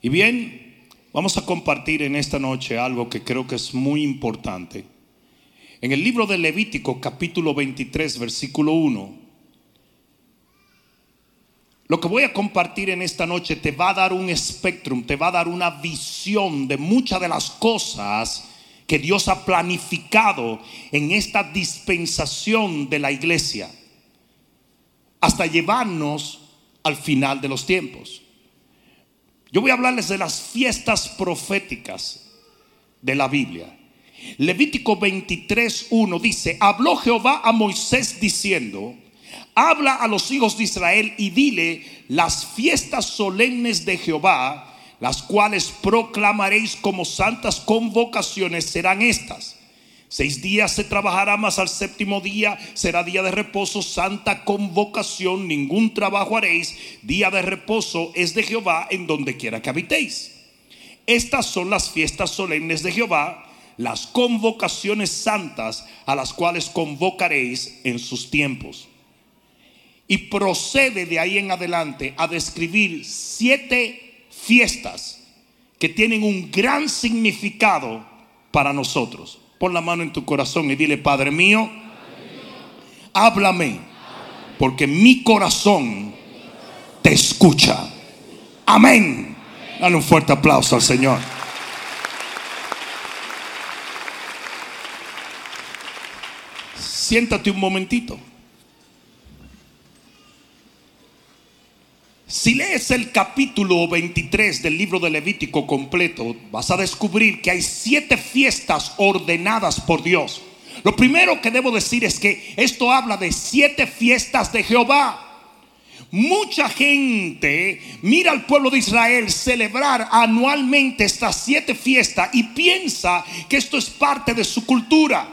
Y bien, vamos a compartir en esta noche algo que creo que es muy importante. En el libro de Levítico capítulo 23 versículo 1, lo que voy a compartir en esta noche te va a dar un espectrum, te va a dar una visión de muchas de las cosas que Dios ha planificado en esta dispensación de la iglesia hasta llevarnos al final de los tiempos. Yo voy a hablarles de las fiestas proféticas de la Biblia. Levítico 23.1 dice, habló Jehová a Moisés diciendo, habla a los hijos de Israel y dile, las fiestas solemnes de Jehová, las cuales proclamaréis como santas convocaciones, serán estas. Seis días se trabajará, más al séptimo día será día de reposo, santa convocación, ningún trabajo haréis. Día de reposo es de Jehová en donde quiera que habitéis. Estas son las fiestas solemnes de Jehová, las convocaciones santas a las cuales convocaréis en sus tiempos. Y procede de ahí en adelante a describir siete fiestas que tienen un gran significado para nosotros. Pon la mano en tu corazón y dile, Padre mío, háblame, porque mi corazón te escucha. Amén. Dale un fuerte aplauso al Señor. Siéntate un momentito. Si lees el capítulo 23 del libro de Levítico completo, vas a descubrir que hay siete fiestas ordenadas por Dios. Lo primero que debo decir es que esto habla de siete fiestas de Jehová. Mucha gente mira al pueblo de Israel celebrar anualmente estas siete fiestas y piensa que esto es parte de su cultura.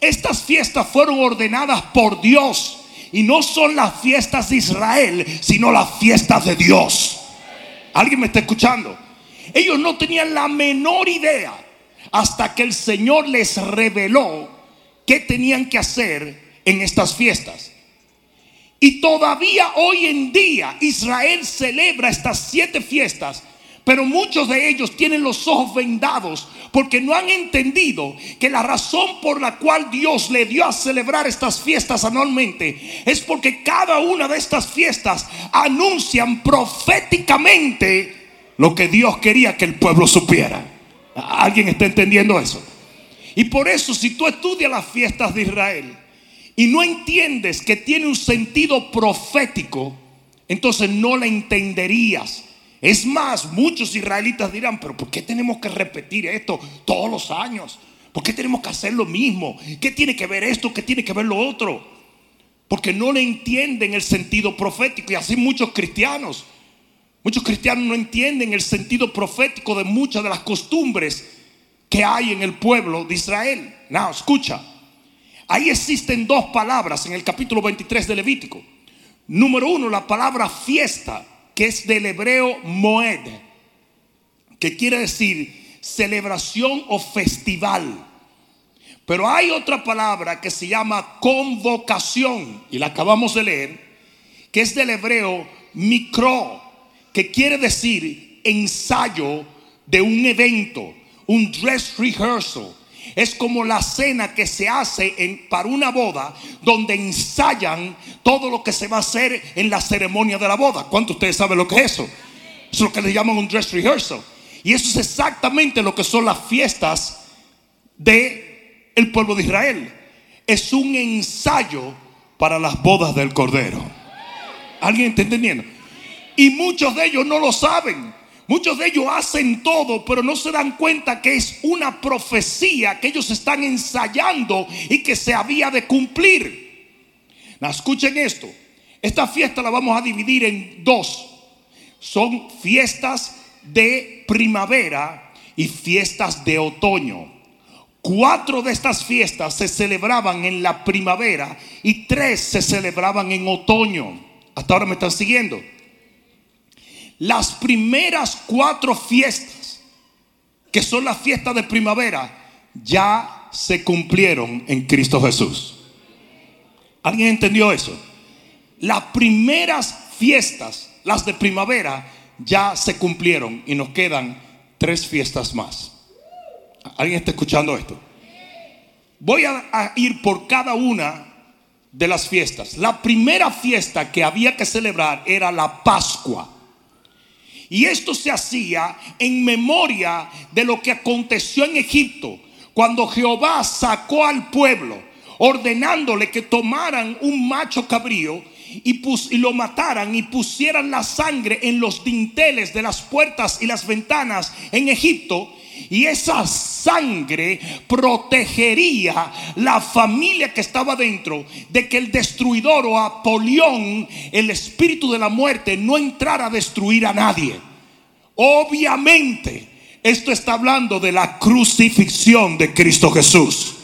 Estas fiestas fueron ordenadas por Dios y no son las fiestas de Israel, sino las fiestas de Dios. ¿Alguien me está escuchando? Ellos no tenían la menor idea hasta que el Señor les reveló qué tenían que hacer en estas fiestas. Y todavía hoy en día Israel celebra estas siete fiestas pero muchos de ellos tienen los ojos vendados porque no han entendido que la razón por la cual Dios le dio a celebrar estas fiestas anualmente es porque cada una de estas fiestas anuncian proféticamente lo que Dios quería que el pueblo supiera. ¿Alguien está entendiendo eso? Y por eso si tú estudias las fiestas de Israel y no entiendes que tiene un sentido profético, entonces no la entenderías es más, muchos israelitas dirán, pero ¿por qué tenemos que repetir esto todos los años? ¿Por qué tenemos que hacer lo mismo? ¿Qué tiene que ver esto? ¿Qué tiene que ver lo otro? Porque no le entienden el sentido profético y así muchos cristianos. Muchos cristianos no entienden el sentido profético de muchas de las costumbres que hay en el pueblo de Israel. No, escucha. Ahí existen dos palabras en el capítulo 23 de Levítico. Número uno, la palabra fiesta que es del hebreo Moed, que quiere decir celebración o festival. Pero hay otra palabra que se llama convocación, y la acabamos de leer, que es del hebreo micro, que quiere decir ensayo de un evento, un dress rehearsal es como la cena que se hace para una boda, donde ensayan todo lo que se va a hacer en la ceremonia de la boda. ¿Cuántos ustedes saben lo que es eso? Es lo que le llaman un dress rehearsal. Y eso es exactamente lo que son las fiestas de pueblo de Israel. Es un ensayo para las bodas del Cordero. ¿Alguien está entendiendo? Y muchos de ellos no lo saben. Muchos de ellos hacen todo, pero no se dan cuenta que es una profecía que ellos están ensayando y que se había de cumplir. escuchen esto. Esta fiesta la vamos a dividir en dos. Son fiestas de primavera y fiestas de otoño. Cuatro de estas fiestas se celebraban en la primavera y tres se celebraban en otoño. Hasta ahora me están siguiendo. Las primeras cuatro fiestas, que son las fiestas de primavera, ya se cumplieron en Cristo Jesús. ¿Alguien entendió eso? Las primeras fiestas, las de primavera, ya se cumplieron y nos quedan tres fiestas más. ¿Alguien está escuchando esto? Voy a, a ir por cada una de las fiestas. La primera fiesta que había que celebrar era la Pascua. Y esto se hacía en memoria de lo que aconteció en Egipto, cuando Jehová sacó al pueblo, ordenándole que tomaran un macho cabrío y, lo mataran y pusieran la sangre en los dinteles de las puertas y las ventanas en Egipto y esa sangre protegería la familia que estaba dentro de que el destruidor o Apolión, el espíritu de la muerte, no entrara a destruir a nadie. Obviamente, esto está hablando de la crucifixión de Cristo Jesús.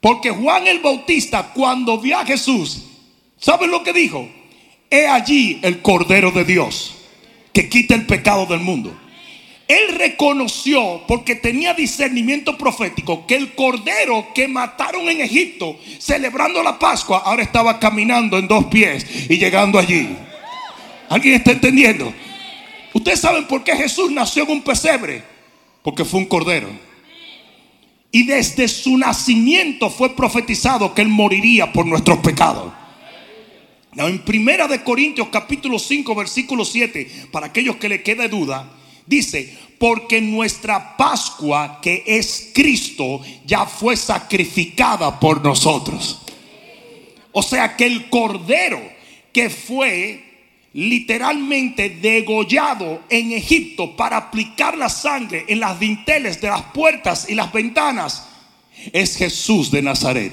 Porque Juan el Bautista, cuando vio a Jesús, ¿saben lo que dijo? He allí el Cordero de Dios que quita el pecado del mundo. Él reconoció, porque tenía discernimiento profético, que el cordero que mataron en Egipto, celebrando la Pascua, ahora estaba caminando en dos pies y llegando allí. ¿Alguien está entendiendo? Ustedes saben por qué Jesús nació en un pesebre. Porque fue un cordero. Y desde su nacimiento fue profetizado que él moriría por nuestros pecados. en Primera de Corintios capítulo 5 versículo 7, para aquellos que le quede duda, Dice, porque nuestra Pascua, que es Cristo, ya fue sacrificada por nosotros. O sea que el cordero que fue literalmente degollado en Egipto para aplicar la sangre en las dinteles de las puertas y las ventanas, es Jesús de Nazaret.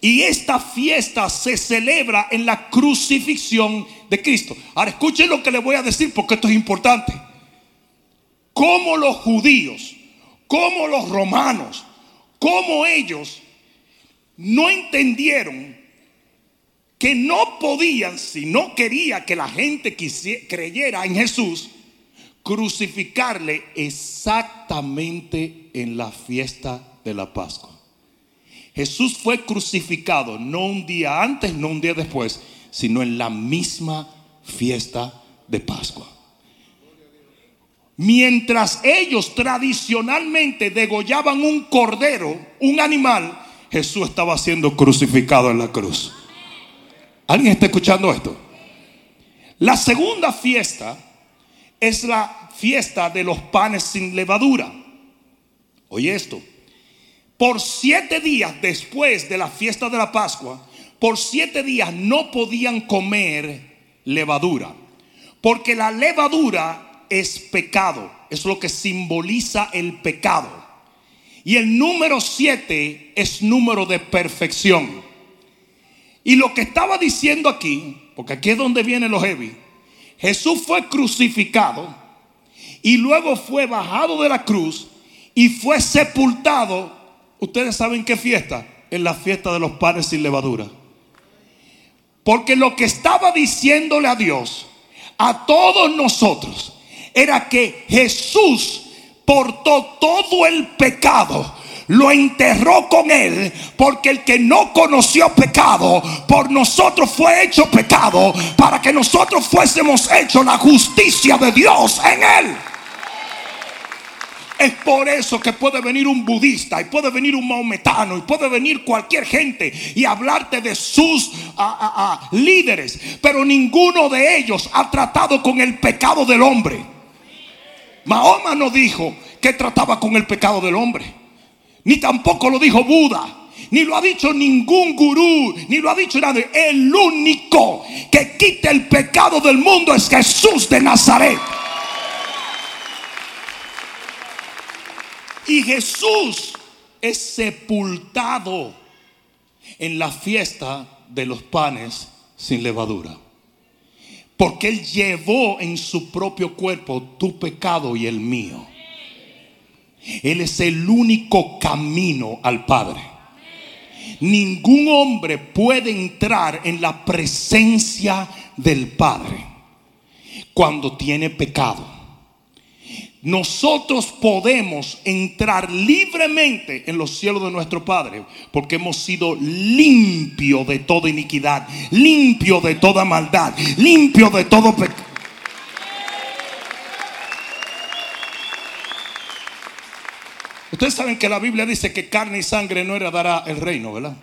Y esta fiesta se celebra en la crucifixión de Cristo. Ahora escuchen lo que le voy a decir porque esto es importante como los judíos, como los romanos, como ellos no entendieron que no podían, si no quería que la gente creyera en Jesús, crucificarle exactamente en la fiesta de la Pascua. Jesús fue crucificado no un día antes, no un día después, sino en la misma fiesta de Pascua. Mientras ellos tradicionalmente degollaban un cordero, un animal, Jesús estaba siendo crucificado en la cruz. ¿Alguien está escuchando esto? La segunda fiesta es la fiesta de los panes sin levadura. Oye esto. Por siete días después de la fiesta de la Pascua, por siete días no podían comer levadura. Porque la levadura es pecado. Es lo que simboliza el pecado. Y el número 7 es número de perfección. Y lo que estaba diciendo aquí, porque aquí es donde viene lo heavy, Jesús fue crucificado y luego fue bajado de la cruz y fue sepultado. Ustedes saben qué fiesta? En la fiesta de los panes sin levadura. Porque lo que estaba diciéndole a Dios, a todos nosotros, era que Jesús portó todo el pecado lo enterró con él, porque el que no conoció pecado, por nosotros fue hecho pecado, para que nosotros fuésemos hechos la justicia de Dios en él. Es por eso que puede venir un budista y puede venir un maometano y puede venir cualquier gente y hablarte de sus líderes, pero ninguno de ellos ha tratado con el pecado del hombre. Mahoma no dijo que trataba con el pecado del hombre. Ni tampoco lo dijo Buda. Ni lo ha dicho ningún gurú. Ni lo ha dicho nadie. El único que quita el pecado del mundo es Jesús de Nazaret. Y Jesús es sepultado en la fiesta de los panes sin levadura. Porque Él llevó en su propio cuerpo tu pecado y el mío. Él es el único camino al Padre. Ningún hombre puede entrar en la presencia del Padre cuando tiene pecado nosotros podemos entrar libremente en los cielos de nuestro Padre, porque hemos sido limpio de toda iniquidad, limpio de toda maldad, limpio de todo pecado. Ustedes saben que la Biblia dice que carne y sangre no heredará el reino, ¿verdad?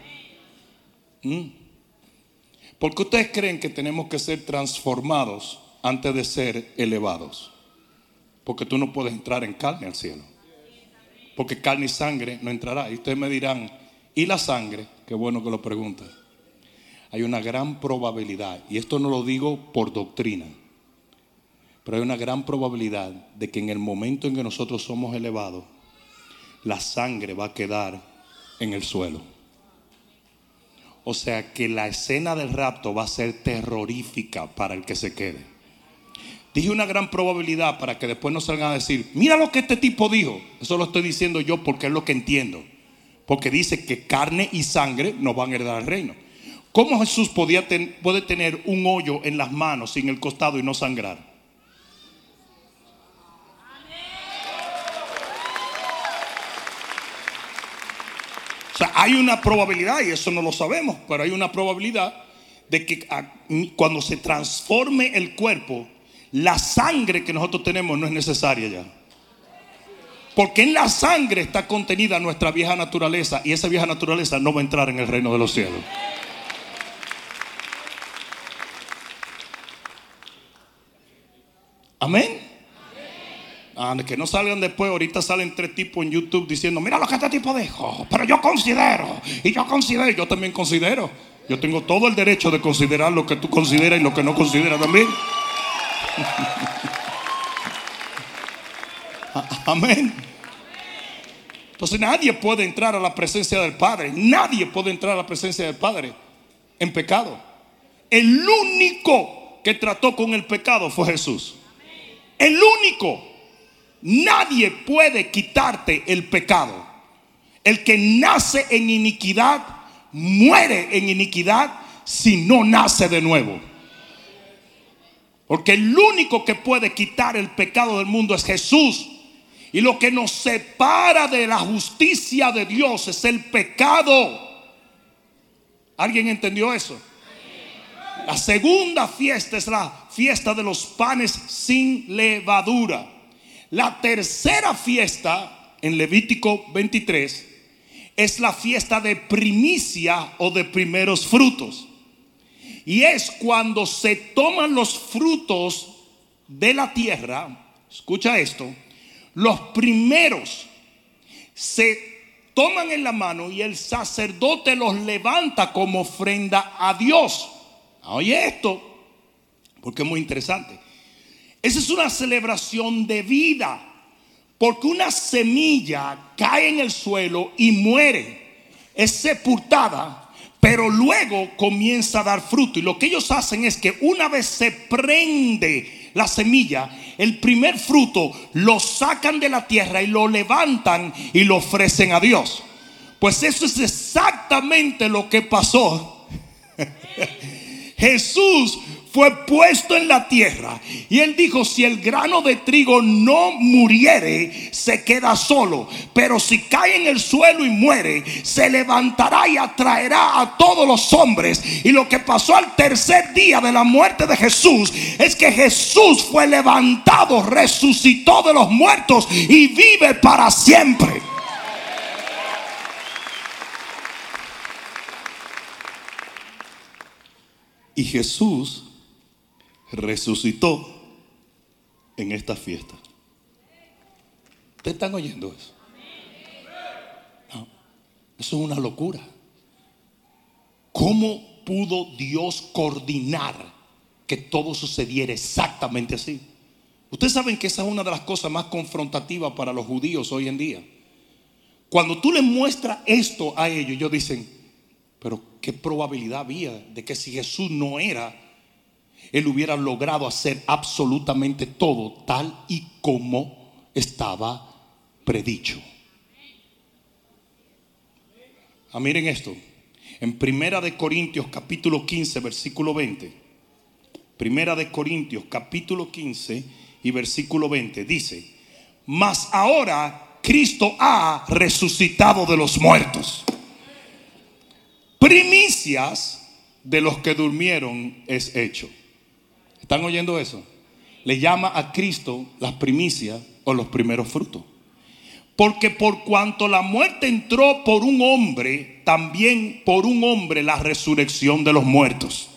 ¿Mm? Porque ustedes creen que tenemos que ser transformados antes de ser elevados. Porque tú no puedes entrar en carne al cielo. Porque carne y sangre no entrará. Y ustedes me dirán, ¿y la sangre? Qué bueno que lo preguntan. Hay una gran probabilidad, y esto no lo digo por doctrina, pero hay una gran probabilidad de que en el momento en que nosotros somos elevados, la sangre va a quedar en el suelo. O sea que la escena del rapto va a ser terrorífica para el que se quede. Dije una gran probabilidad para que después no salgan a decir, mira lo que este tipo dijo. Eso lo estoy diciendo yo porque es lo que entiendo. Porque dice que carne y sangre no van a heredar el reino. ¿Cómo Jesús podía puede tener un hoyo en las manos, en el costado y no sangrar? O sea, hay una probabilidad, y eso no lo sabemos, pero hay una probabilidad de que cuando se transforme el cuerpo, la sangre que nosotros tenemos no es necesaria ya. Porque en la sangre está contenida nuestra vieja naturaleza y esa vieja naturaleza no va a entrar en el reino de los cielos. Amén. Ah, que no salgan después, ahorita salen tres tipos en YouTube diciendo, mira lo que este tipo dijo, pero yo considero, y yo considero, yo también considero. Yo tengo todo el derecho de considerar lo que tú consideras y lo que no consideras también. Amén. Entonces nadie puede entrar a la presencia del Padre, nadie puede entrar a la presencia del Padre en pecado. El único que trató con el pecado fue Jesús. El único. Nadie puede quitarte el pecado. El que nace en iniquidad, muere en iniquidad si no nace de nuevo. Porque el único que puede quitar el pecado del mundo es Jesús. Y lo que nos separa de la justicia de Dios es el pecado. ¿Alguien entendió eso? La segunda fiesta es la fiesta de los panes sin levadura. La tercera fiesta en Levítico 23 es la fiesta de primicia o de primeros frutos. Y es cuando se toman los frutos de la tierra, escucha esto, los primeros se toman en la mano y el sacerdote los levanta como ofrenda a Dios. Oye esto, porque es muy interesante. Esa es una celebración de vida, porque una semilla cae en el suelo y muere, es sepultada, pero luego comienza a dar fruto. Y lo que ellos hacen es que una vez se prende la semilla, el primer fruto lo sacan de la tierra y lo levantan y lo ofrecen a Dios. Pues eso es exactamente lo que pasó. Jesús fue puesto en la tierra. Y él dijo, si el grano de trigo no muriere, se queda solo. Pero si cae en el suelo y muere, se levantará y atraerá a todos los hombres. Y lo que pasó al tercer día de la muerte de Jesús es que Jesús fue levantado, resucitó de los muertos y vive para siempre. Y Jesús resucitó en esta fiesta. ¿Ustedes están oyendo eso? eso es una locura. ¿Cómo pudo Dios coordinar que todo sucediera exactamente así? Ustedes saben que esa es una de las cosas más confrontativas para los judíos hoy en día. Cuando tú le muestras esto a ellos, ellos dicen, pero ¿qué probabilidad había de que si Jesús no era él hubiera logrado hacer absolutamente todo tal y como estaba predicho. Ah, miren esto. En Primera de Corintios capítulo 15 versículo 20. Primera de Corintios capítulo 15 y versículo 20 dice, mas ahora Cristo ha resucitado de los muertos. Primicias de los que durmieron es hecho. ¿Están oyendo eso? Le llama a Cristo las primicias o los primeros frutos. Porque por cuanto la muerte entró por un hombre, también por un hombre la resurrección de los muertos.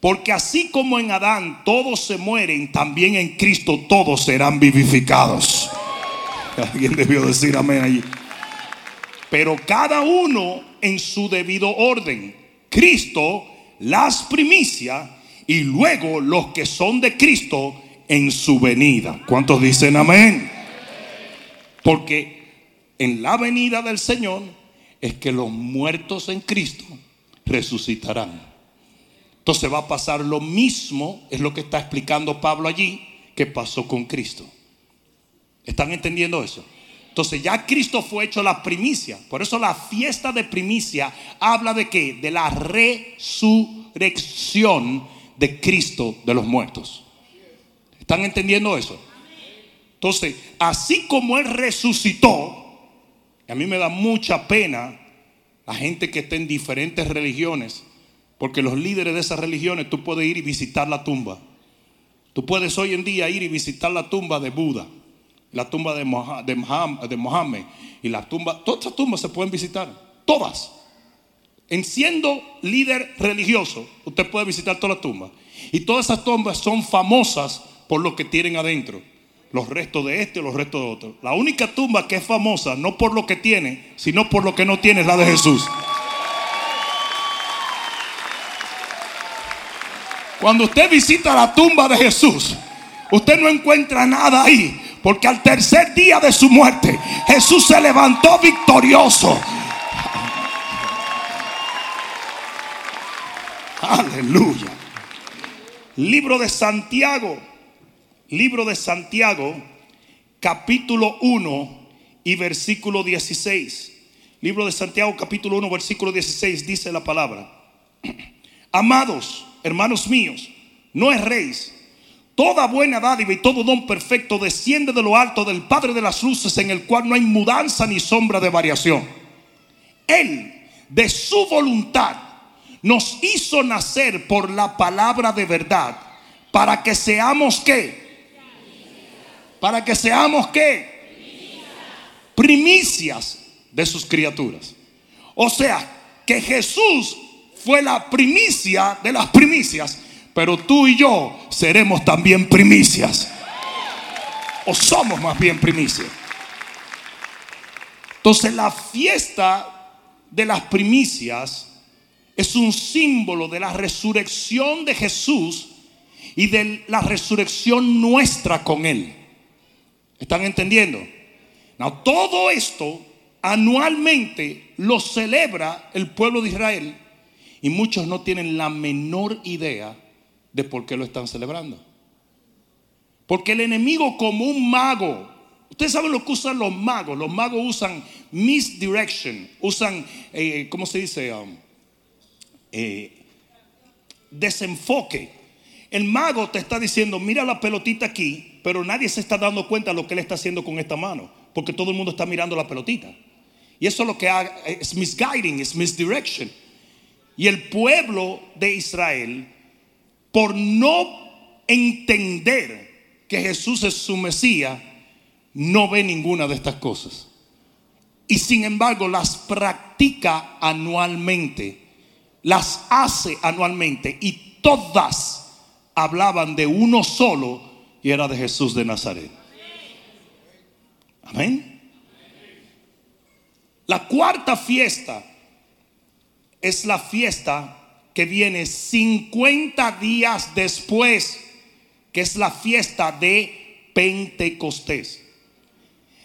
Porque así como en Adán todos se mueren, también en Cristo todos serán vivificados. Alguien debió decir amén allí. Pero cada uno en su debido orden. Cristo las primicias y luego los que son de Cristo en su venida. ¿Cuántos dicen amén? Porque en la venida del Señor es que los muertos en Cristo resucitarán. Entonces va a pasar lo mismo, es lo que está explicando Pablo allí, que pasó con Cristo. ¿Están entendiendo eso? Entonces ya Cristo fue hecho la primicia. Por eso la fiesta de primicia habla de qué? De la resurrección de Cristo de los muertos. ¿Están entendiendo eso? Entonces, así como Él resucitó, a mí me da mucha pena la gente que está en diferentes religiones, porque los líderes de esas religiones tú puedes ir y visitar la tumba. Tú puedes hoy en día ir y visitar la tumba de Buda, la tumba de, Mohammed y la tumba, todas estas tumbas se pueden visitar, todas. En siendo líder religioso, usted puede visitar todas las tumbas. Y todas esas tumbas son famosas por lo que tienen adentro. Los restos de este o los restos de otro. La única tumba que es famosa, no por lo que tiene, sino por lo que no tiene, es la de Jesús. Cuando usted visita la tumba de Jesús, usted no encuentra nada ahí. Porque al tercer día de su muerte, Jesús se levantó victorioso. Aleluya. Libro de Santiago. Libro de Santiago, capítulo 1 y versículo 16. Libro de Santiago, capítulo 1, versículo 16, dice la palabra. Amados, hermanos míos, no erréis. Toda buena dádiva y todo don perfecto desciende de lo alto del Padre de las Luces, en el cual no hay mudanza ni sombra de variación. Él, de su voluntad, nos hizo nacer por la palabra de verdad, para que seamos qué? Para que seamos qué? Primicias de sus criaturas. O sea, que Jesús fue la primicia de las primicias, pero tú y yo seremos también primicias. O somos más bien primicias. Entonces la fiesta de las primicias es un símbolo de la resurrección de Jesús y de la resurrección nuestra con Él. ¿Están entendiendo? todo esto anualmente lo celebra el pueblo de Israel y muchos no tienen la menor idea de por qué lo están celebrando. Porque el enemigo como un mago, ustedes saben lo que usan los magos, los magos usan misdirection, usan, eh, ¿cómo se dice? Um, eh, desenfoque. El mago te está diciendo, mira la pelotita aquí, pero nadie se está dando cuenta de lo que él está haciendo con esta mano, porque todo el mundo está mirando la pelotita. Y eso es lo que es misguiding, es misdirection. Y el pueblo de Israel, por no entender que Jesús es su Mesías, no ve ninguna de estas cosas. Y sin embargo las practica anualmente las hace anualmente y todas hablaban de uno solo y era de Jesús de Nazaret. Amén. La cuarta fiesta es la fiesta que viene 50 días después, que es la fiesta de Pentecostés.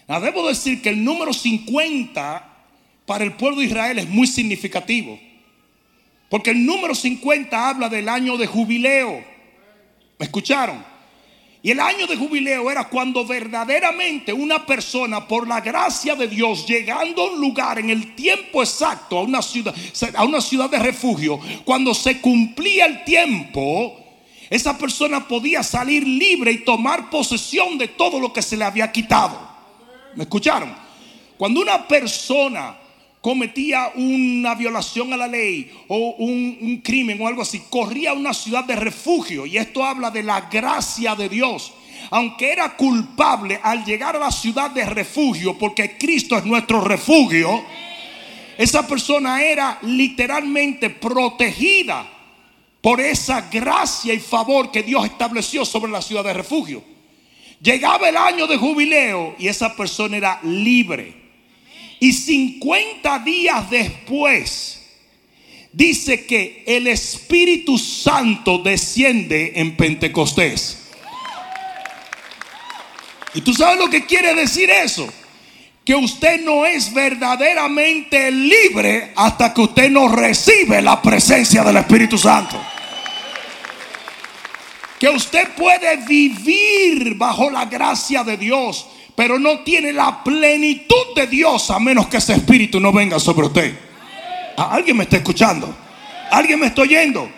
debo decir que el número 50 para el pueblo de Israel es muy significativo. Porque el número 50 habla del año de jubileo. ¿Me escucharon? Y el año de jubileo era cuando verdaderamente una persona, por la gracia de Dios, llegando a un lugar en el tiempo exacto, a una ciudad, a una ciudad de refugio, cuando se cumplía el tiempo, esa persona podía salir libre y tomar posesión de todo lo que se le había quitado. ¿Me escucharon? Cuando una persona cometía una violación a la ley o un, crimen o algo así, corría a una ciudad de refugio. Y esto habla de la gracia de Dios. aunque era culpable al llegar a la ciudad de refugio, porque Cristo es nuestro refugio, esa persona era literalmente protegida por esa gracia y favor que Dios estableció sobre la ciudad de refugio. Llegaba el año de jubileo y esa persona era libre. Y 50 días después, dice que el Espíritu Santo desciende en Pentecostés. ¿Y tú sabes lo que quiere decir eso? Que usted no es verdaderamente libre hasta que usted no recibe la presencia del Espíritu Santo. Que usted puede vivir bajo la gracia de Dios, pero no tiene la plenitud de Dios a menos que ese Espíritu no venga sobre usted. ¿Alguien me está escuchando? ¿Alguien me está oyendo?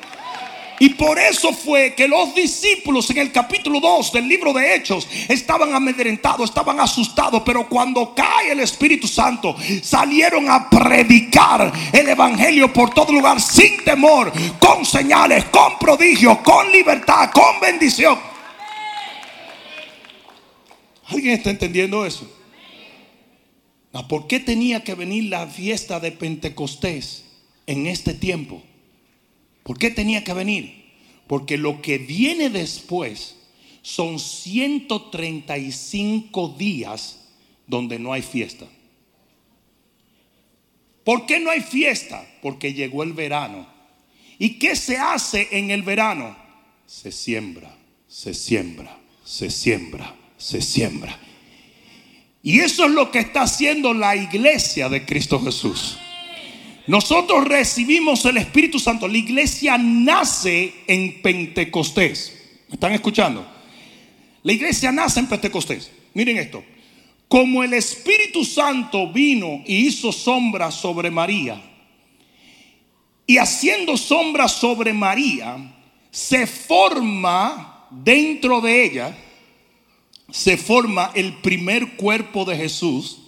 Y por eso fue que los discípulos en el capítulo 2 del libro de Hechos estaban amedrentados, estaban asustados, pero cuando cae el Espíritu Santo salieron a predicar el Evangelio por todo lugar sin temor, con señales, con prodigios, con libertad, con bendición. ¿Alguien está entendiendo eso? ¿Por qué tenía que venir la fiesta de Pentecostés en este tiempo? ¿Por qué tenía que venir? Porque lo que viene después son 135 días donde no hay fiesta. ¿Por qué no hay fiesta? Porque llegó el verano. ¿Y qué se hace en el verano? Se siembra, se siembra, se siembra, se siembra. Y eso es lo que está haciendo la iglesia de Cristo Jesús. Nosotros recibimos el Espíritu Santo. La iglesia nace en Pentecostés. ¿Me están escuchando? La iglesia nace en Pentecostés. Miren esto. Como el Espíritu Santo vino y hizo sombra sobre María, y haciendo sombra sobre María, se forma dentro de ella se forma el primer cuerpo de Jesús.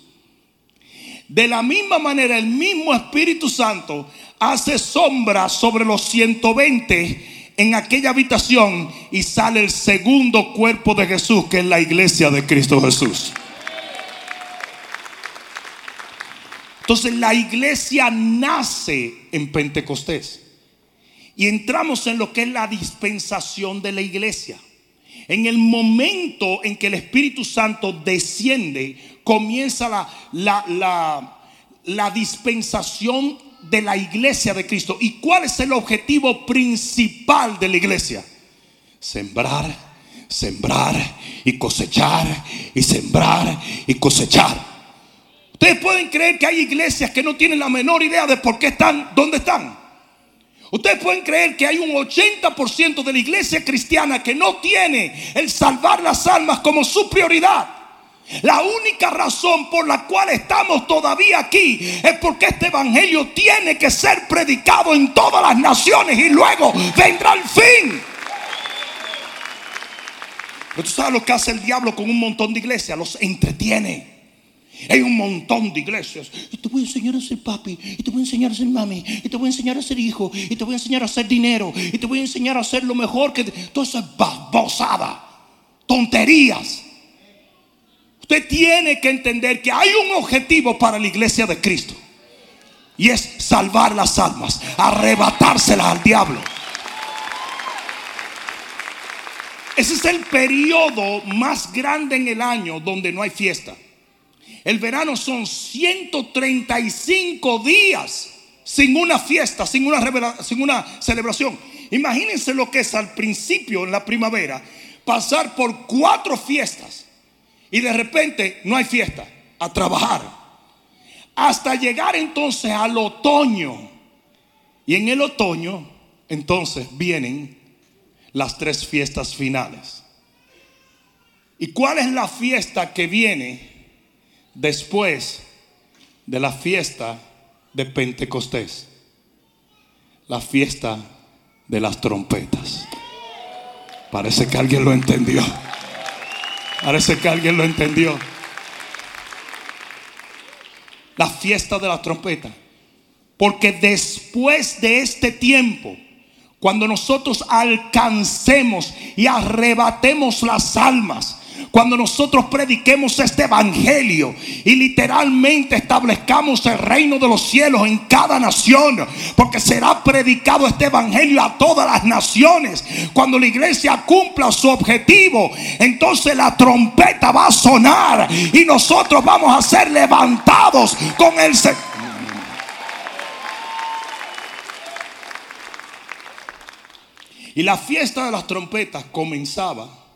De la misma manera, el mismo Espíritu Santo hace sombra sobre los 120 en aquella habitación y sale el segundo cuerpo de Jesús, que es la iglesia de Cristo Jesús. Entonces la iglesia nace en Pentecostés y entramos en lo que es la dispensación de la iglesia. En el momento en que el Espíritu Santo desciende, comienza la, la, dispensación de la iglesia de Cristo. ¿Y cuál es el objetivo principal de la iglesia? Sembrar, sembrar y cosechar y sembrar y cosechar. Ustedes pueden creer que hay iglesias que no tienen la menor idea de por qué están, dónde están. Ustedes pueden creer que hay un 80% de la iglesia cristiana que no tiene el salvar las almas como su prioridad. La única razón por la cual estamos todavía aquí es porque este evangelio tiene que ser predicado en todas las naciones y luego vendrá el fin. Pero tú sabes lo que hace el diablo con un montón de iglesias, los entretiene. Hay un montón de iglesias. Y te voy a enseñar a ser papi. Y te voy a enseñar a ser mami. Y te voy a enseñar a ser hijo. Y te voy a enseñar a hacer dinero. Y te voy a enseñar a hacer lo mejor que... Todo eso es babosada. Tonterías. Usted tiene que entender que hay un objetivo para la iglesia de Cristo. Y es salvar las almas. Arrebatárselas al diablo. Ese es el periodo más grande en el año donde no hay fiesta. El verano son 135 días sin una fiesta, sin una, celebración. Imagínense lo que es al principio, en la primavera, pasar por cuatro fiestas y de repente no hay fiesta, a trabajar. Hasta llegar entonces al otoño. Y en el otoño, entonces vienen las tres fiestas finales. ¿Y cuál es la fiesta que viene después de la fiesta de Pentecostés, la fiesta de las trompetas. Parece que alguien lo entendió. Parece que alguien lo entendió. La fiesta de la trompeta. Porque después de este tiempo, Cuando nosotros alcancemos y arrebatemos las almas cuando nosotros prediquemos este evangelio y literalmente establezcamos el reino de los cielos en cada nación, porque será predicado este evangelio a todas las naciones. Cuando la iglesia cumpla su objetivo, entonces la trompeta va a sonar y nosotros vamos a ser levantados con el Y la fiesta de las trompetas comenzaba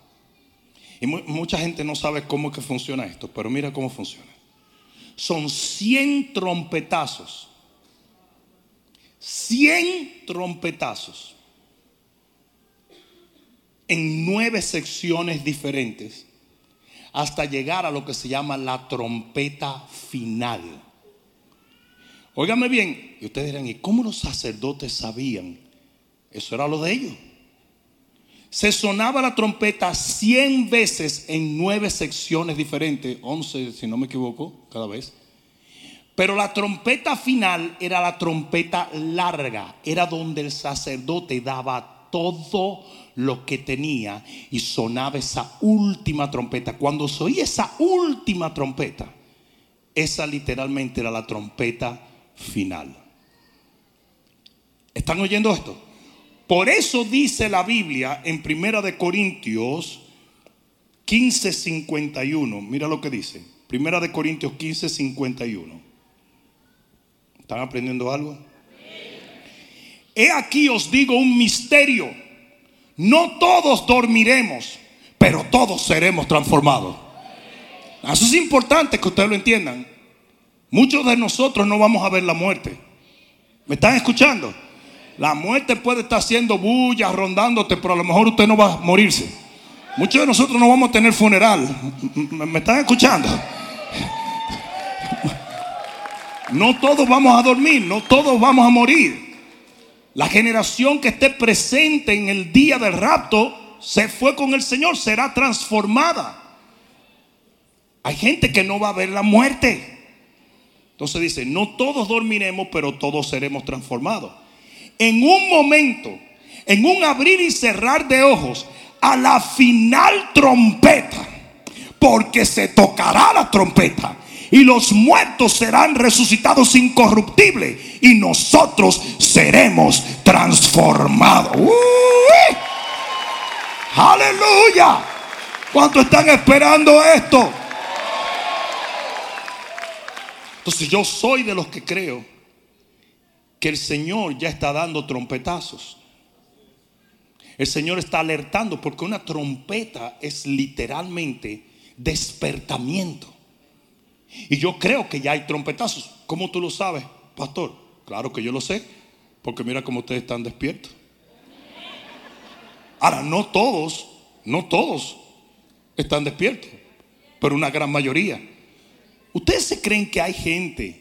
y mucha gente no sabe cómo que funciona esto, pero mira cómo funciona. Son 100 trompetazos. 100 trompetazos. En nueve secciones diferentes. Hasta llegar a lo que se llama la trompeta final. Óigame bien, y ustedes dirán, ¿y cómo los sacerdotes sabían? Eso era lo de ellos se sonaba la trompeta 100 veces en nueve secciones diferentes, 11 si no me equivoco, cada vez. Pero la trompeta final era la trompeta larga, era donde el sacerdote daba todo lo que tenía y sonaba esa última trompeta. Cuando se oía esa última trompeta, esa literalmente era la trompeta final. ¿Están oyendo esto? Por eso dice la Biblia en Primera de Corintios 15:51. Mira lo que dice. Primera de Corintios 15:51. ¿Están aprendiendo algo? He aquí os digo un misterio. No todos dormiremos, pero todos seremos transformados. Eso es importante que ustedes lo entiendan. Muchos de nosotros no vamos a ver la muerte. ¿Me están escuchando? La muerte puede estar haciendo bulla, rondándote, pero a lo mejor usted no va a morirse. Muchos de nosotros no vamos a tener funeral. ¿Me están escuchando? No todos vamos a dormir, no todos vamos a morir. La generación que esté presente en el día del rapto se fue con el Señor, será transformada. Hay gente que no va a ver la muerte. Entonces dice, no todos dormiremos, pero todos seremos transformados en un momento, en un abrir y cerrar de ojos, a la final trompeta, porque se tocará la trompeta y los muertos serán resucitados incorruptibles y nosotros seremos transformados. Aleluya. ¿Cuántos están esperando esto? Entonces yo soy de los que creo que el Señor ya está dando trompetazos. El Señor está alertando porque una trompeta es literalmente despertamiento. Y yo creo que ya hay trompetazos. ¿Cómo tú lo sabes, pastor? Claro que yo lo sé, porque mira cómo ustedes están despiertos. Ahora, no todos, no todos están despiertos, pero una gran mayoría. ¿Ustedes se creen que hay gente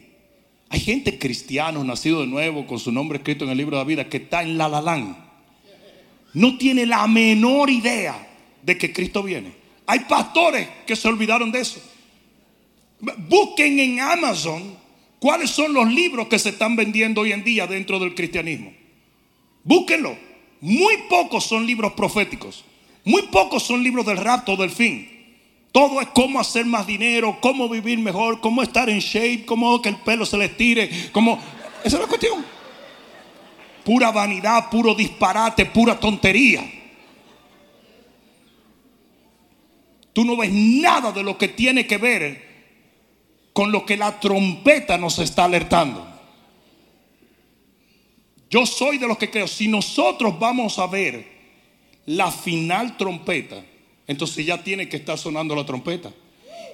hay gente cristiana, nacido de nuevo, con su nombre escrito en el libro de la vida, que está en la lalán. No tiene la menor idea de que Cristo viene. Hay pastores que se olvidaron de eso. Busquen en Amazon cuáles son los libros que se están vendiendo hoy en día dentro del cristianismo. Búsquenlo. Muy pocos son libros proféticos. Muy pocos son libros del rapto, del fin. Todo es cómo hacer más dinero, cómo vivir mejor, cómo estar en shape, cómo que el pelo se les tire, cómo... Esa es la cuestión. Pura vanidad, puro disparate, pura tontería. Tú no ves nada de lo que tiene que ver con lo que la trompeta nos está alertando. Yo soy de los que creo, si nosotros vamos a ver la final trompeta, entonces ya tiene que estar sonando la trompeta.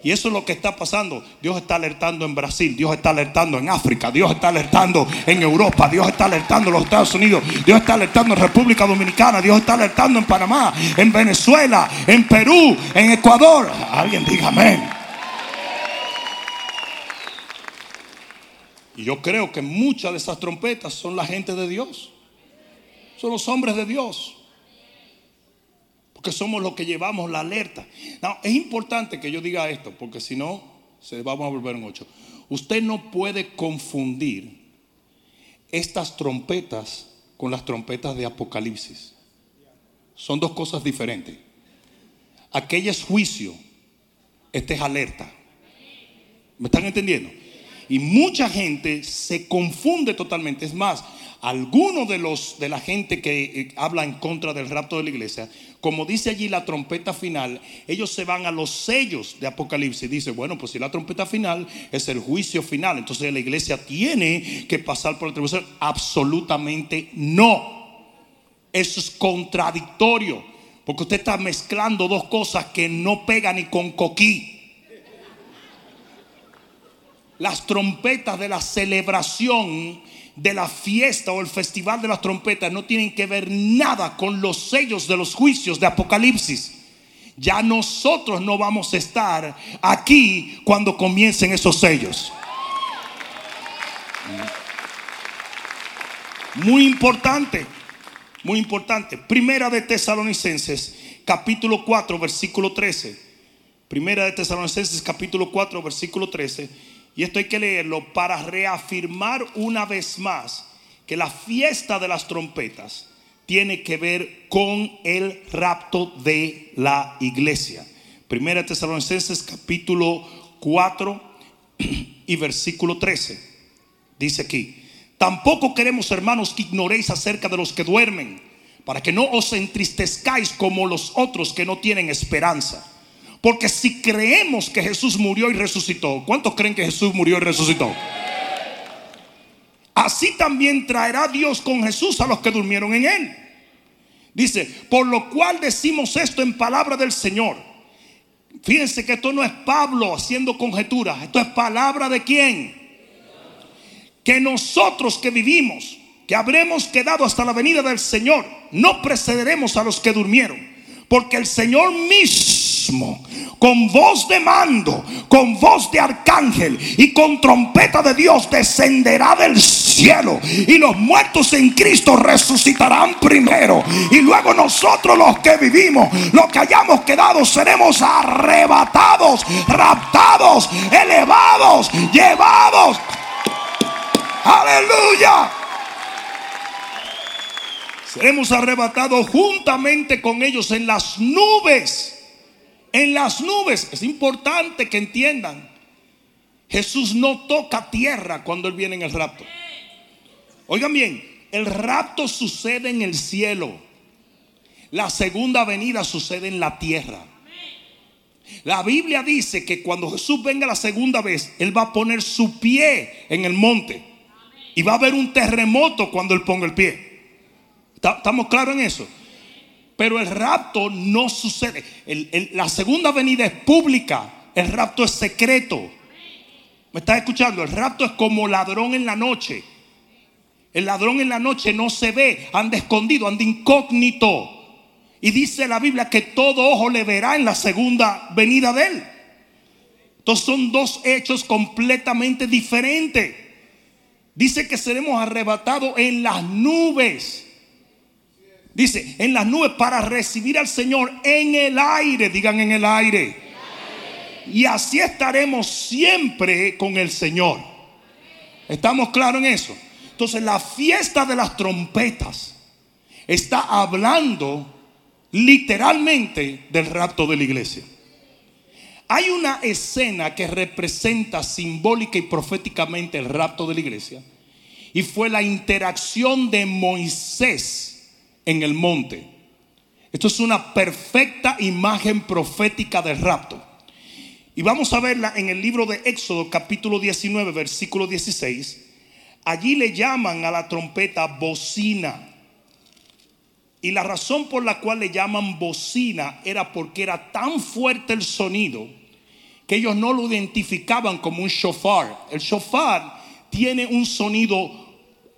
Y eso es lo que está pasando. Dios está alertando en Brasil, Dios está alertando en África, Dios está alertando en Europa, Dios está alertando en los Estados Unidos, Dios está alertando en República Dominicana, Dios está alertando en Panamá, en Venezuela, en Perú, en Ecuador. Alguien diga amén. Y yo creo que muchas de esas trompetas son la gente de Dios. Son los hombres de Dios porque somos los que llevamos la alerta. es importante que yo diga esto, porque si no, se vamos a volver en ocho. Usted no puede confundir estas trompetas con las trompetas de Apocalipsis. Son dos cosas diferentes. Aquella es juicio, este es alerta. ¿Me están entendiendo? Y mucha gente se confunde totalmente. Es más, algunos de los de la gente que eh, habla en contra del rapto de la iglesia, como dice allí la trompeta final, ellos se van a los sellos de Apocalipsis. Dice, bueno, pues si la trompeta final es el juicio final, entonces la iglesia tiene que pasar por la tribulación. Absolutamente no. Eso es contradictorio, porque usted está mezclando dos cosas que no pegan ni con coquí. Las trompetas de la celebración de la fiesta o el festival de las trompetas no tienen que ver nada con los sellos de los juicios de Apocalipsis. Ya nosotros no vamos a estar aquí cuando comiencen esos sellos. Muy importante, muy importante. Primera de Tesalonicenses, capítulo 4, versículo 13. Primera de Tesalonicenses, capítulo 4, versículo 13 y esto hay que leerlo para reafirmar una vez más que la fiesta de las trompetas tiene que ver con el rapto de la iglesia. Primera Tesalonicenses capítulo 4 y versículo 13. Dice aquí, tampoco queremos hermanos que ignoréis acerca de los que duermen, para que no os entristezcáis como los otros que no tienen esperanza. Porque si creemos que Jesús murió y resucitó, ¿cuántos creen que Jesús murió y resucitó? Así también traerá Dios con Jesús a los que durmieron en él. Dice, por lo cual decimos esto en palabra del Señor. Fíjense que esto no es Pablo haciendo conjeturas, esto es palabra de quién. Que nosotros que vivimos, que habremos quedado hasta la venida del Señor, no precederemos a los que durmieron, porque el Señor mismo con voz de mando, con voz de arcángel y con trompeta de Dios descenderá del cielo. Y los muertos en Cristo resucitarán primero. Y luego nosotros los que vivimos, los que hayamos quedado, seremos arrebatados, raptados, elevados, llevados. Aleluya. Seremos arrebatados juntamente con ellos en las nubes en las nubes. Es importante que entiendan. Jesús no toca tierra cuando Él viene en el rapto. Oigan bien, el rapto sucede en el cielo. La segunda venida sucede en la tierra. La Biblia dice que cuando Jesús venga la segunda vez, Él va a poner su pie en el monte. Y va a haber un terremoto cuando Él ponga el pie. ¿Estamos claros en eso? Pero el rapto no sucede. la segunda venida es pública. El rapto es secreto. ¿Me estás escuchando? El rapto es como ladrón en la noche. El ladrón en la noche no se ve, anda escondido, anda incógnito. Y dice la Biblia que todo ojo le verá en la segunda venida de él. Entonces son dos hechos completamente diferentes. Dice que seremos arrebatados en las nubes. Dice, en las nubes para recibir al Señor en el aire, digan en el aire. Y así estaremos siempre con el Señor. ¿Estamos claros en eso? Entonces la fiesta de las trompetas está hablando literalmente del rapto de la iglesia. Hay una escena que representa simbólica y proféticamente el rapto de la iglesia. Y fue la interacción de Moisés en el monte. Esto es una perfecta imagen profética del rapto. Y vamos a verla en el libro de Éxodo capítulo 19, versículo 16. Allí le llaman a la trompeta bocina. Y la razón por la cual le llaman bocina era porque era tan fuerte el sonido que ellos no lo identificaban como un shofar. El shofar tiene un sonido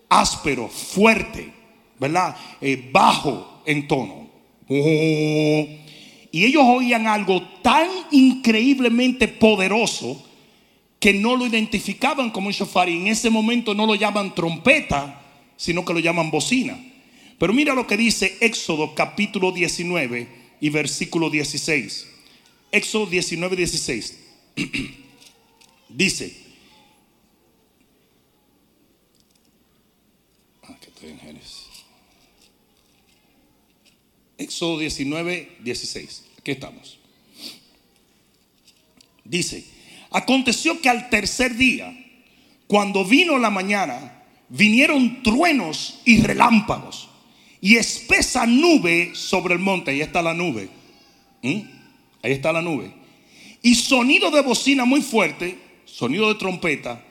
áspero, fuerte. ¿Verdad? Eh, bajo en tono. Y ellos oían algo tan increíblemente poderoso que no lo identificaban como un shofar y en ese momento no lo llaman trompeta, sino que lo llaman bocina. Pero mira lo que dice Éxodo capítulo 19 y versículo 16. Éxodo 19, 16. dice, ah, que estoy en Génesis. Éxodo 19, 16. Aquí estamos. Dice, aconteció que al tercer día, cuando vino la mañana, vinieron truenos y relámpagos y espesa nube sobre el monte. Ahí está la nube. ¿Mm? Ahí está la nube. Y sonido de bocina muy fuerte, sonido de trompeta,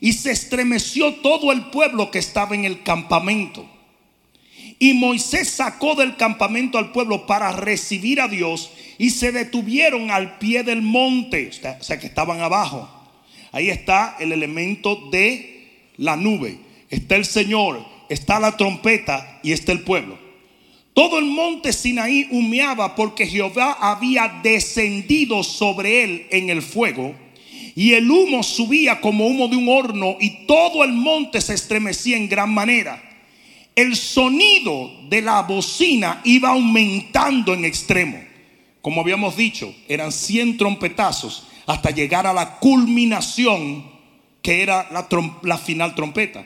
y se estremeció todo el pueblo que estaba en el campamento. Y Moisés sacó del campamento al pueblo para recibir a Dios y se detuvieron al pie del monte, o sea que estaban abajo. Ahí está el elemento de la nube. Está el Señor, está la trompeta y está el pueblo. Todo el monte Sinaí humeaba porque Jehová había descendido sobre él en el fuego y el humo subía como humo de un horno y todo el monte se estremecía en gran manera. El sonido de la bocina iba aumentando en extremo. Como habíamos dicho, eran 100 trompetazos hasta llegar a la culminación que era la, la final trompeta.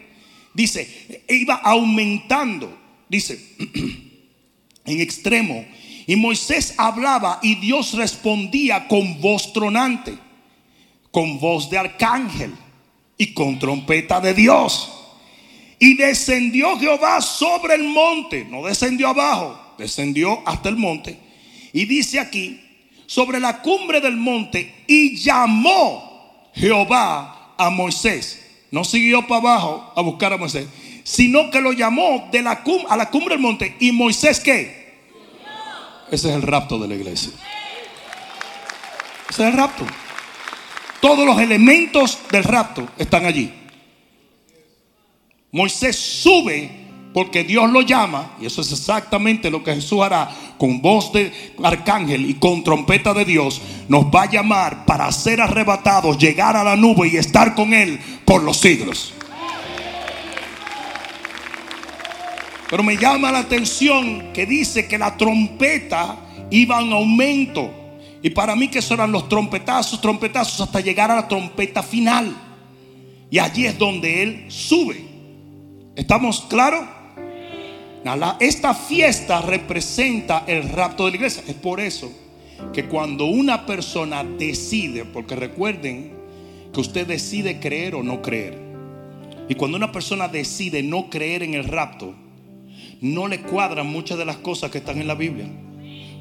Dice, iba aumentando, dice, en extremo. Y Moisés hablaba y Dios respondía con voz tronante con voz de arcángel y con trompeta de Dios. Y descendió Jehová sobre el monte, no descendió abajo, descendió hasta el monte. Y dice aquí, sobre la cumbre del monte, y llamó Jehová a Moisés. No siguió para abajo a buscar a Moisés, sino que lo llamó de la a la cumbre del monte. ¿Y Moisés qué? Ese es el rapto de la iglesia. Ese es el rapto. Todos los elementos del rapto están allí. Moisés sube porque Dios lo llama, y eso es exactamente lo que Jesús hará con voz de arcángel y con trompeta de Dios, nos va a llamar para ser arrebatados, llegar a la nube y estar con Él por los siglos. Pero me llama la atención que dice que la trompeta iba en aumento. Y para mí que eso eran los trompetazos, trompetazos hasta llegar a la trompeta final. Y allí es donde Él sube. ¿Estamos claros? Esta fiesta representa el rapto de la iglesia. Es por eso que cuando una persona decide, porque recuerden que usted decide creer o no creer. Y cuando una persona decide no creer en el rapto, no le cuadran muchas de las cosas que están en la Biblia.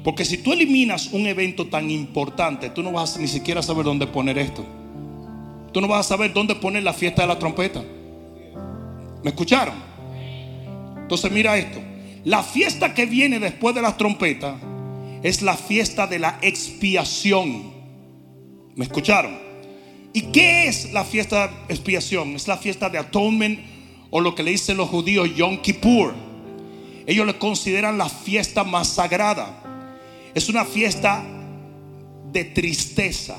Porque si tú eliminas un evento tan importante, tú no vas a ni siquiera saber dónde poner esto. Tú no vas a saber dónde poner la fiesta de la trompeta. ¿Me escucharon? Entonces mira esto. La fiesta que viene después de la trompeta es la fiesta de la expiación. ¿Me escucharon? ¿Y qué es la fiesta de expiación? Es la fiesta de atonement o lo que le dicen los judíos Yom Kippur. Ellos le consideran la fiesta más sagrada. Es una fiesta de tristeza.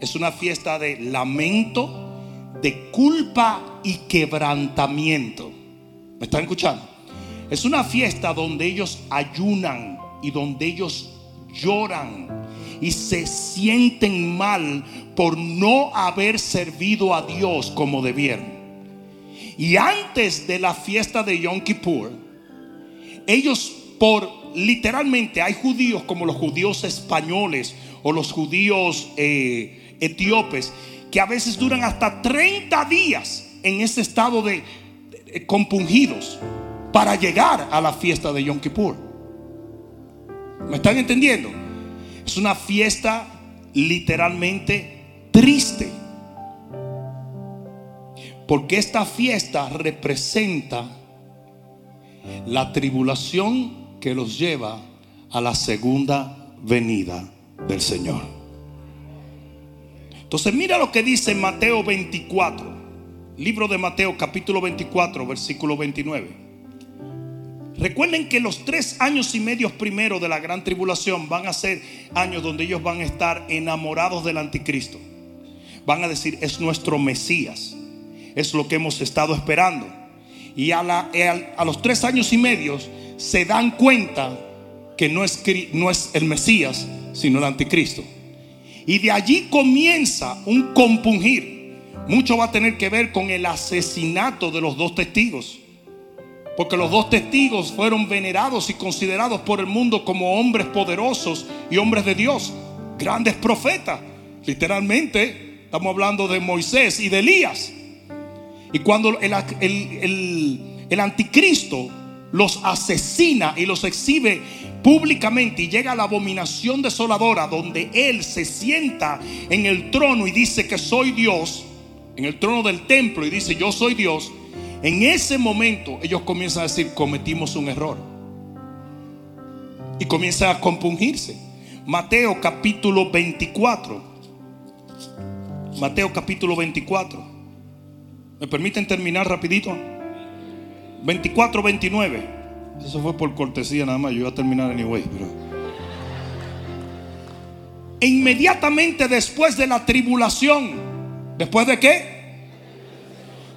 Es una fiesta de lamento, de culpa y quebrantamiento. ¿Me están escuchando? Es una fiesta donde ellos ayunan y donde ellos lloran y se sienten mal por no haber servido a Dios como debieron. Y antes de la fiesta de Yom Kippur, ellos por literalmente hay judíos como los judíos españoles o los judíos eh, etíopes que a veces duran hasta 30 días en ese estado de, compungidos para llegar a la fiesta de Yom Kippur. ¿Me están entendiendo? Es una fiesta literalmente triste. Porque esta fiesta representa la tribulación que los lleva a la segunda venida del Señor. Entonces mira lo que dice Mateo 24, libro de Mateo capítulo 24, versículo 29. Recuerden que los tres años y medio primeros de la gran tribulación van a ser años donde ellos van a estar enamorados del anticristo. Van a decir, es nuestro Mesías. Es lo que hemos estado esperando. Y a, a los tres años y medio se dan cuenta que no es el Mesías, sino el anticristo. Y de allí comienza un compungir. Mucho va a tener que ver con el asesinato de los dos testigos. Porque los dos testigos fueron venerados y considerados por el mundo como hombres poderosos y hombres de Dios, grandes profetas. Literalmente, estamos hablando de Moisés y de Elías. Y cuando el, anticristo los asesina y los exhibe públicamente y llega a la abominación desoladora donde él se sienta en el trono y dice que soy Dios, en el trono del templo y dice yo soy Dios, en ese momento ellos comienzan a decir, cometimos un error. Y comienza a compungirse. Mateo capítulo 24. Mateo capítulo 24. ¿Me permiten terminar rapidito? 24, 29. Eso fue por cortesía nada más. Yo iba a terminar anyway. Pero... E inmediatamente después de la tribulación. ¿Después de qué?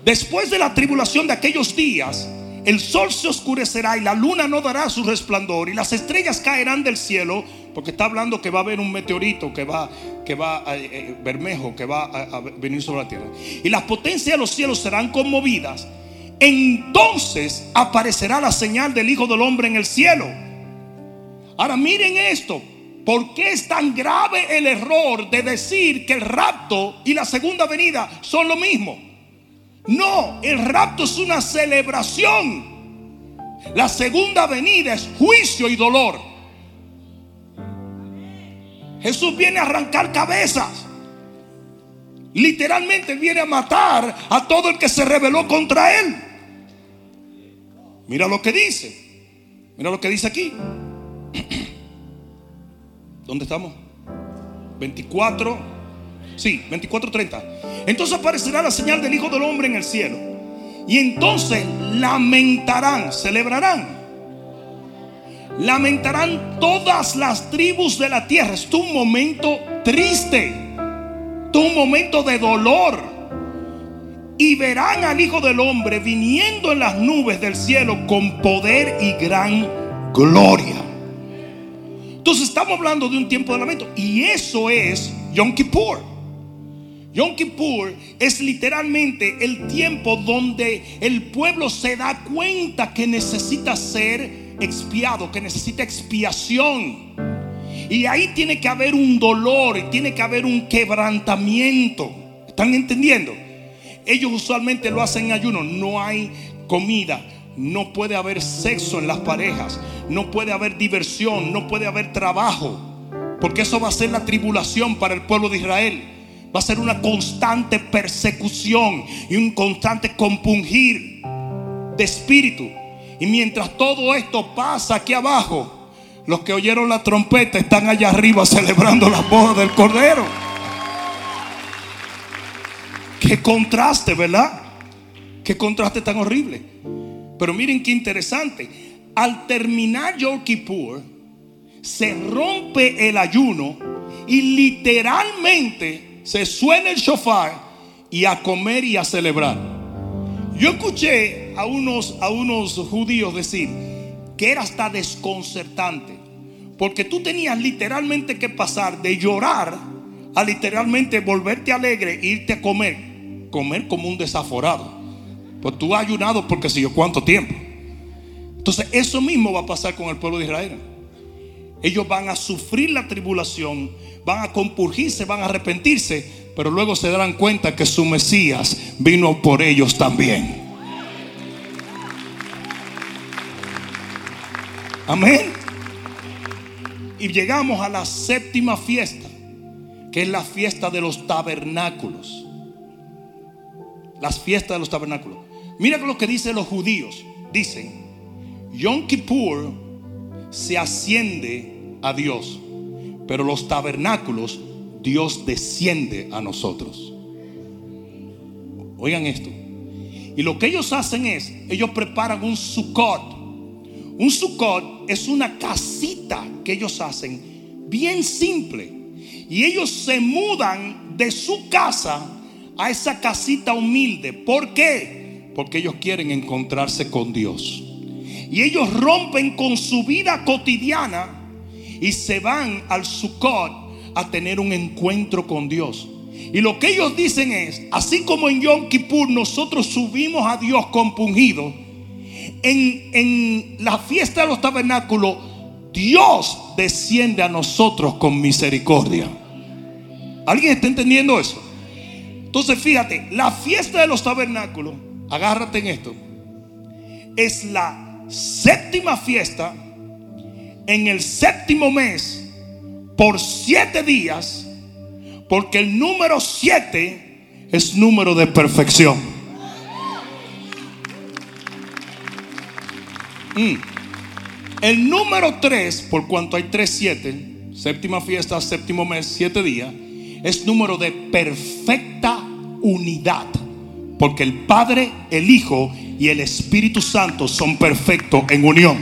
Después de la tribulación de aquellos días, el sol se oscurecerá y la luna no dará su resplandor y las estrellas caerán del cielo, porque está hablando que va a haber un meteorito que va, que va a, eh, eh, bermejo, que va a, a venir sobre la tierra. Y las potencias de los cielos serán conmovidas. Entonces aparecerá la señal del Hijo del Hombre en el cielo. Ahora miren esto. ¿Por qué es tan grave el error de decir que el rapto y la segunda venida son lo mismo? No, el rapto es una celebración. La segunda venida es juicio y dolor. Jesús viene a arrancar cabezas. Literalmente viene a matar a todo el que se rebeló contra él. Mira lo que dice. Mira lo que dice aquí. ¿Dónde estamos? 24 Sí, 24:30. Entonces aparecerá la señal del Hijo del Hombre en el cielo. Y entonces lamentarán, celebrarán. Lamentarán todas las tribus de la tierra. Es un momento triste. Es un momento de dolor. Y verán al Hijo del Hombre viniendo en las nubes del cielo con poder y gran gloria. Entonces estamos hablando de un tiempo de lamento. Y eso es Yom Kippur. Yom Kippur es literalmente el tiempo donde el pueblo se da cuenta que necesita ser expiado, que necesita expiación. Y ahí tiene que haber un dolor, tiene que haber un quebrantamiento. ¿Están entendiendo? Ellos usualmente lo hacen en ayuno. No hay comida, no puede haber sexo en las parejas, no puede haber diversión, no puede haber trabajo. Porque eso va a ser la tribulación para el pueblo de Israel va a ser una constante persecución y un constante compungir de espíritu. Y mientras todo esto pasa aquí abajo, los que oyeron la trompeta están allá arriba celebrando la boda del Cordero. Qué contraste, ¿verdad? Qué contraste tan horrible. Pero miren qué interesante. Al terminar Yom Kippur, se rompe el ayuno y literalmente se suena el shofar y a comer y a celebrar. Yo escuché a unos, a unos judíos decir que era hasta desconcertante, porque tú tenías literalmente que pasar de llorar a literalmente volverte alegre e irte a comer, comer como un desaforado. Pues tú has ayunado porque si yo cuánto tiempo. Entonces eso mismo va a pasar con el pueblo de Israel. Ellos van a sufrir la tribulación van a compurgirse, van a arrepentirse, pero luego se darán cuenta que su Mesías vino por ellos también. Amén. Y llegamos a la séptima fiesta, que es la fiesta de los tabernáculos. Las fiestas de los tabernáculos. Mira lo que dicen los judíos. Dicen, Yom Kippur se asciende a Dios. Pero los tabernáculos, Dios desciende a nosotros. Oigan esto. Y lo que ellos hacen es, ellos preparan un sukkot. Un sukkot es una casita que ellos hacen bien simple. Y ellos se mudan de su casa a esa casita humilde. ¿Por qué? Porque ellos quieren encontrarse con Dios. Y ellos rompen con su vida cotidiana y se van al Sukkot a tener un encuentro con Dios. Y lo que ellos dicen es, así como en Yom Kippur nosotros subimos a Dios compungido, en, en la fiesta de los tabernáculos, Dios desciende a nosotros con misericordia. ¿Alguien está entendiendo eso? Entonces fíjate, la fiesta de los tabernáculos, agárrate en esto, es la séptima fiesta en el séptimo mes por siete días, porque el número siete es número de perfección. Mm. El número tres, por cuanto hay tres siete, séptima fiesta, séptimo mes, siete días, es número de perfecta unidad. Porque el Padre, el Hijo y el Espíritu Santo son perfectos en unión.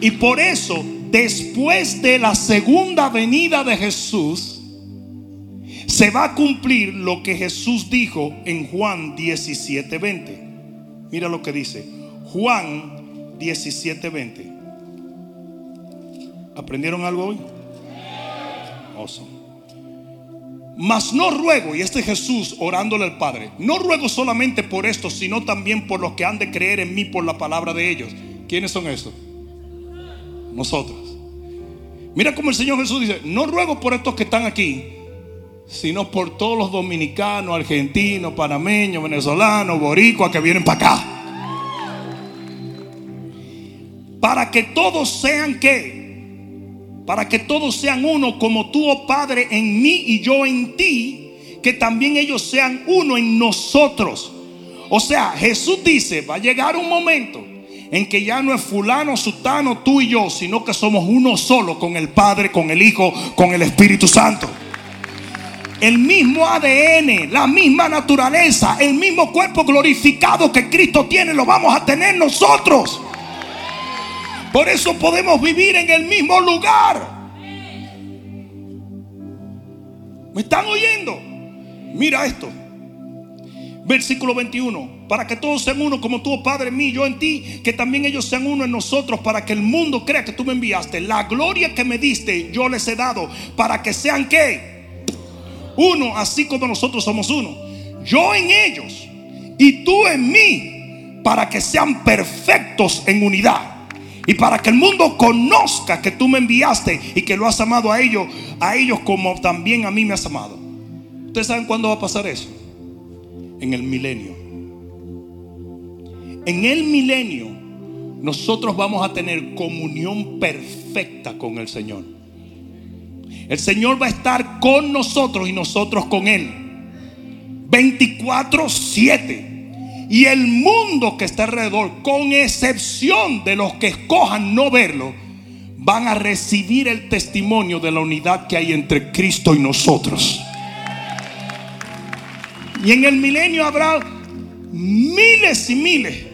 Y por eso, después de la segunda venida de Jesús, se va a cumplir lo que Jesús dijo en Juan 17:20. Mira lo que dice. Juan 17:20. ¿Aprendieron algo hoy? Mas no ruego, y este es Jesús orándole al Padre, no ruego solamente por esto, sino también por los que han de creer en mí por la palabra de ellos. ¿Quiénes son estos? Nosotros. Mira como el Señor Jesús dice, no ruego por estos que están aquí, sino por todos los dominicanos, argentinos, panameños, venezolanos, boricuas que vienen para acá. Para que todos sean que para que todos sean uno como tú, oh Padre, en mí y yo en ti, que también ellos sean uno en nosotros. O sea, Jesús dice, va a llegar un momento en que ya no es fulano, sutano, tú y yo, sino que somos uno solo con el Padre, con el Hijo, con el Espíritu Santo. El mismo ADN, la misma naturaleza, el mismo cuerpo glorificado que Cristo tiene, lo vamos a tener nosotros. Por eso podemos vivir en el mismo lugar. ¿Me están oyendo? Mira esto. Versículo 21. Para que todos sean uno como tú, Padre mío, yo en ti, que también ellos sean uno en nosotros, para que el mundo crea que tú me enviaste. La gloria que me diste, yo les he dado, para que sean que uno, así como nosotros somos uno. Yo en ellos y tú en mí, para que sean perfectos en unidad y para que el mundo conozca que tú me enviaste y que lo has amado a ellos, a ellos como también a mí me has amado. ¿Ustedes saben cuándo va a pasar eso? En el milenio. En el milenio nosotros vamos a tener comunión perfecta con el Señor. El Señor va a estar con nosotros y nosotros con Él. 24-7. Y el mundo que está alrededor, con excepción de los que escojan no verlo, van a recibir el testimonio de la unidad que hay entre Cristo y nosotros. Y en el milenio habrá miles y miles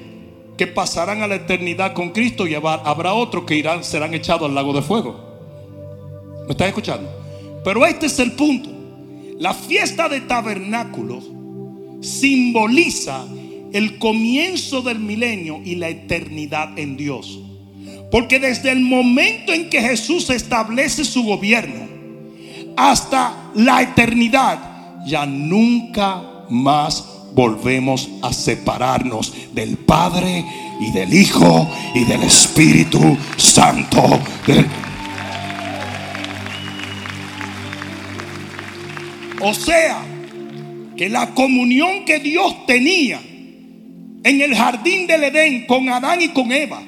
que pasarán a la eternidad con Cristo y habrá otros que irán, serán echados al lago de fuego. ¿Me están escuchando? Pero este es el punto. La fiesta de tabernáculos simboliza el comienzo del milenio y la eternidad en Dios. Porque desde el momento en que Jesús establece su gobierno hasta la eternidad, ya nunca más volvemos a separarnos del Padre y del Hijo y del Espíritu Santo. O sea, que la comunión que Dios tenía en el jardín del Edén con Adán y con Eva,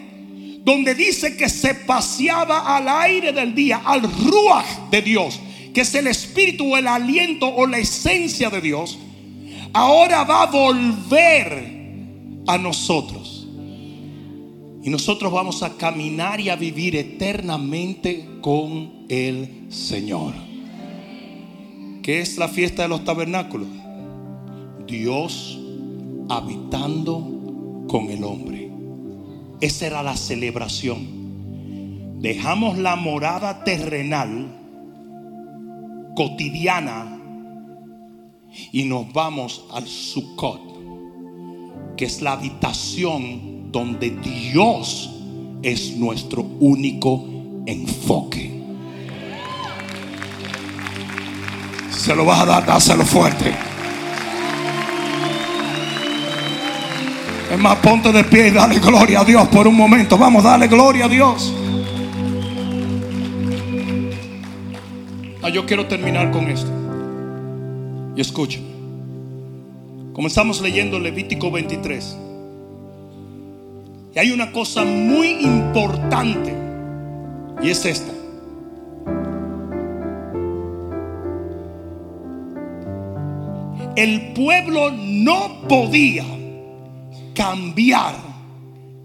donde dice que se paseaba al aire del día, al ruaj de Dios, que es el espíritu el aliento o la esencia de Dios, ahora va a volver a nosotros. Y nosotros vamos a caminar y a vivir eternamente con el Señor. ¿Qué es la fiesta de los tabernáculos? Dios habitando con el hombre. Esa era la celebración. Dejamos la morada terrenal, cotidiana, y nos vamos al Sukkot, que es la habitación donde Dios es nuestro único enfoque. Se lo vas a dar, dáselo fuerte. Es más, ponte de pie y dale gloria a Dios por un momento. Vamos, dale gloria a Dios. Ah, yo quiero terminar con esto. Y escuchen. Comenzamos leyendo Levítico 23. Y hay una cosa muy importante. Y es esta. El pueblo no podía cambiar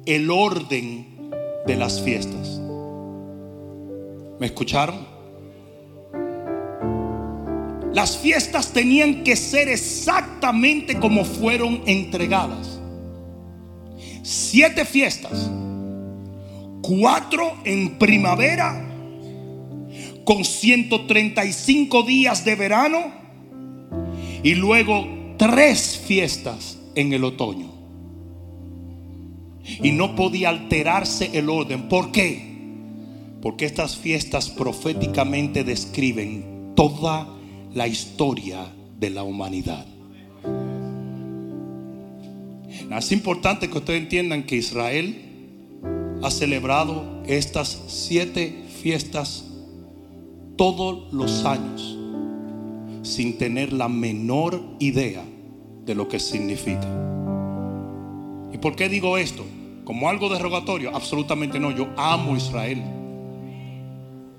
el orden de las fiestas. ¿Me escucharon? Las fiestas tenían que ser exactamente como fueron entregadas. Siete fiestas. Cuatro en primavera con 135 días de verano y luego tres fiestas en el otoño. Y no podía alterarse el orden. ¿Por qué? Porque estas fiestas proféticamente describen toda la historia de la humanidad. Es importante que ustedes entiendan que Israel ha celebrado estas siete fiestas todos los años sin tener la menor idea de lo que significa. ¿Y por qué digo esto? ¿Como algo derogatorio? Absolutamente no. Yo amo Israel.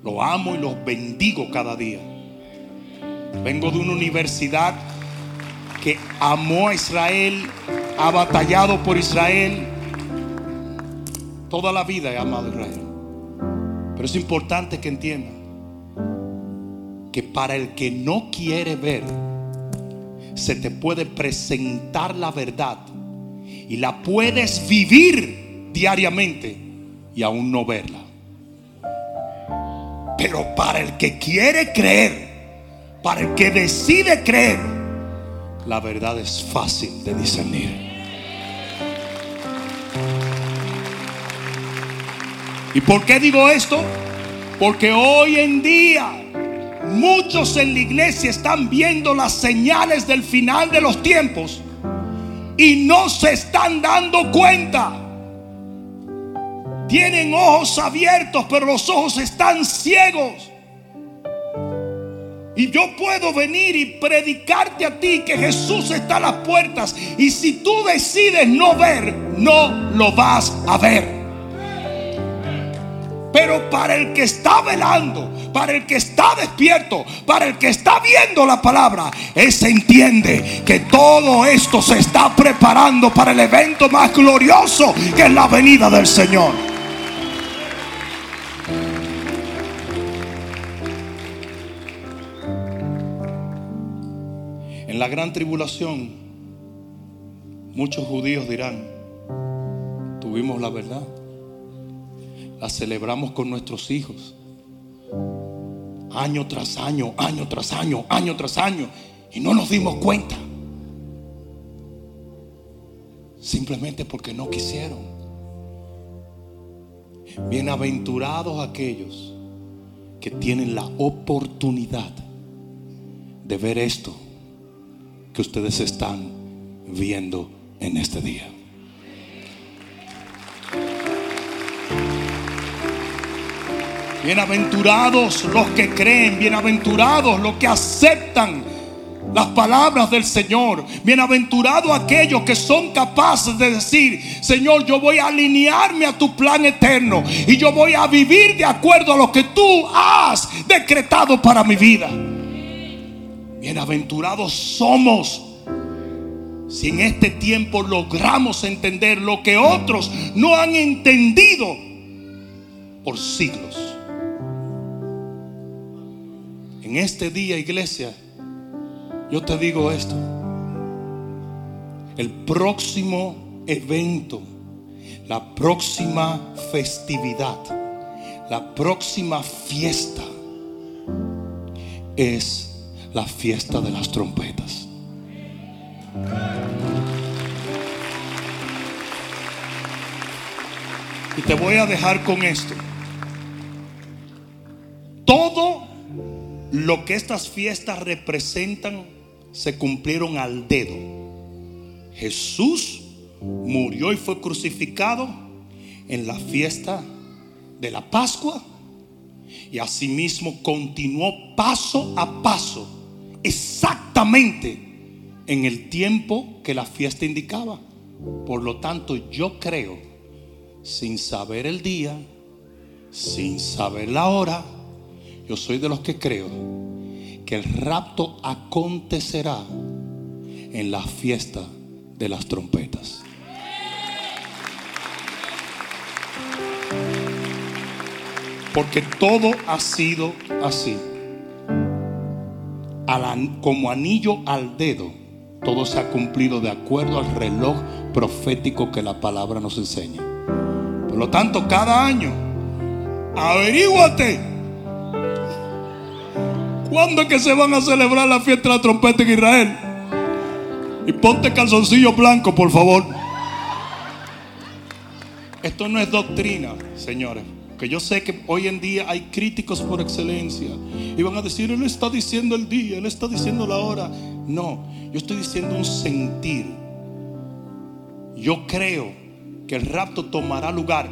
Lo amo y lo bendigo cada día. Vengo de una universidad que amó a Israel, ha batallado por Israel. Toda la vida he amado a Israel. Pero es importante que entiendan que para el que no quiere ver, se te puede presentar la verdad y la puedes vivir diariamente y aún no verla. Pero para el que quiere creer, para el que decide creer, la verdad es fácil de discernir. ¿Y por qué digo esto? Porque hoy en día muchos en la iglesia están viendo las señales del final de los tiempos y no se están dando cuenta. Tienen ojos abiertos, pero los ojos están ciegos. Y yo puedo venir y predicarte a ti que Jesús está a las puertas. Y si tú decides no ver, no lo vas a ver. Pero para el que está velando, para el que está despierto, para el que está viendo la palabra, ese entiende que todo esto se está preparando para el evento más glorioso que es la venida del Señor. En la gran tribulación, muchos judíos dirán, tuvimos la verdad, la celebramos con nuestros hijos, año tras año, año tras año, año tras año, y no nos dimos cuenta. Simplemente porque no quisieron. Bienaventurados aquellos que tienen la oportunidad de ver esto que ustedes están viendo en este día. Bienaventurados los que creen, bienaventurados los que aceptan las palabras del Señor. Bienaventurados aquellos que son capaces de decir, Señor, yo voy a alinearme a tu plan eterno y yo voy a vivir de acuerdo a lo que tú has decretado para mi vida. Bienaventurados somos si en este tiempo logramos entender lo que otros no han entendido por siglos. En este día, iglesia, yo te digo esto. El próximo evento, la próxima festividad, la próxima fiesta es la fiesta de las trompetas. Y te voy a dejar con esto. Lo que estas fiestas representan se cumplieron al dedo. Jesús murió y fue crucificado en la fiesta de la Pascua y asimismo continuó paso a paso, exactamente en el tiempo que la fiesta indicaba. Por lo tanto, yo creo, sin saber el día, sin saber la hora, yo soy de los que creo que el rapto acontecerá en la fiesta de las trompetas. Porque todo ha sido así. como anillo al dedo, todo se ha cumplido de acuerdo al reloj profético que la palabra nos enseña. Por lo tanto, cada año, averíguate. ¿Cuándo es que se van a celebrar la fiesta de la trompeta en Israel? Y ponte calzoncillo blanco, por favor. Esto no es doctrina, señores. Que yo sé que hoy en día hay críticos por excelencia. Y van a decir, Él está diciendo el día, Él está diciendo la hora. No, yo estoy diciendo un sentir. Yo creo que el rapto tomará lugar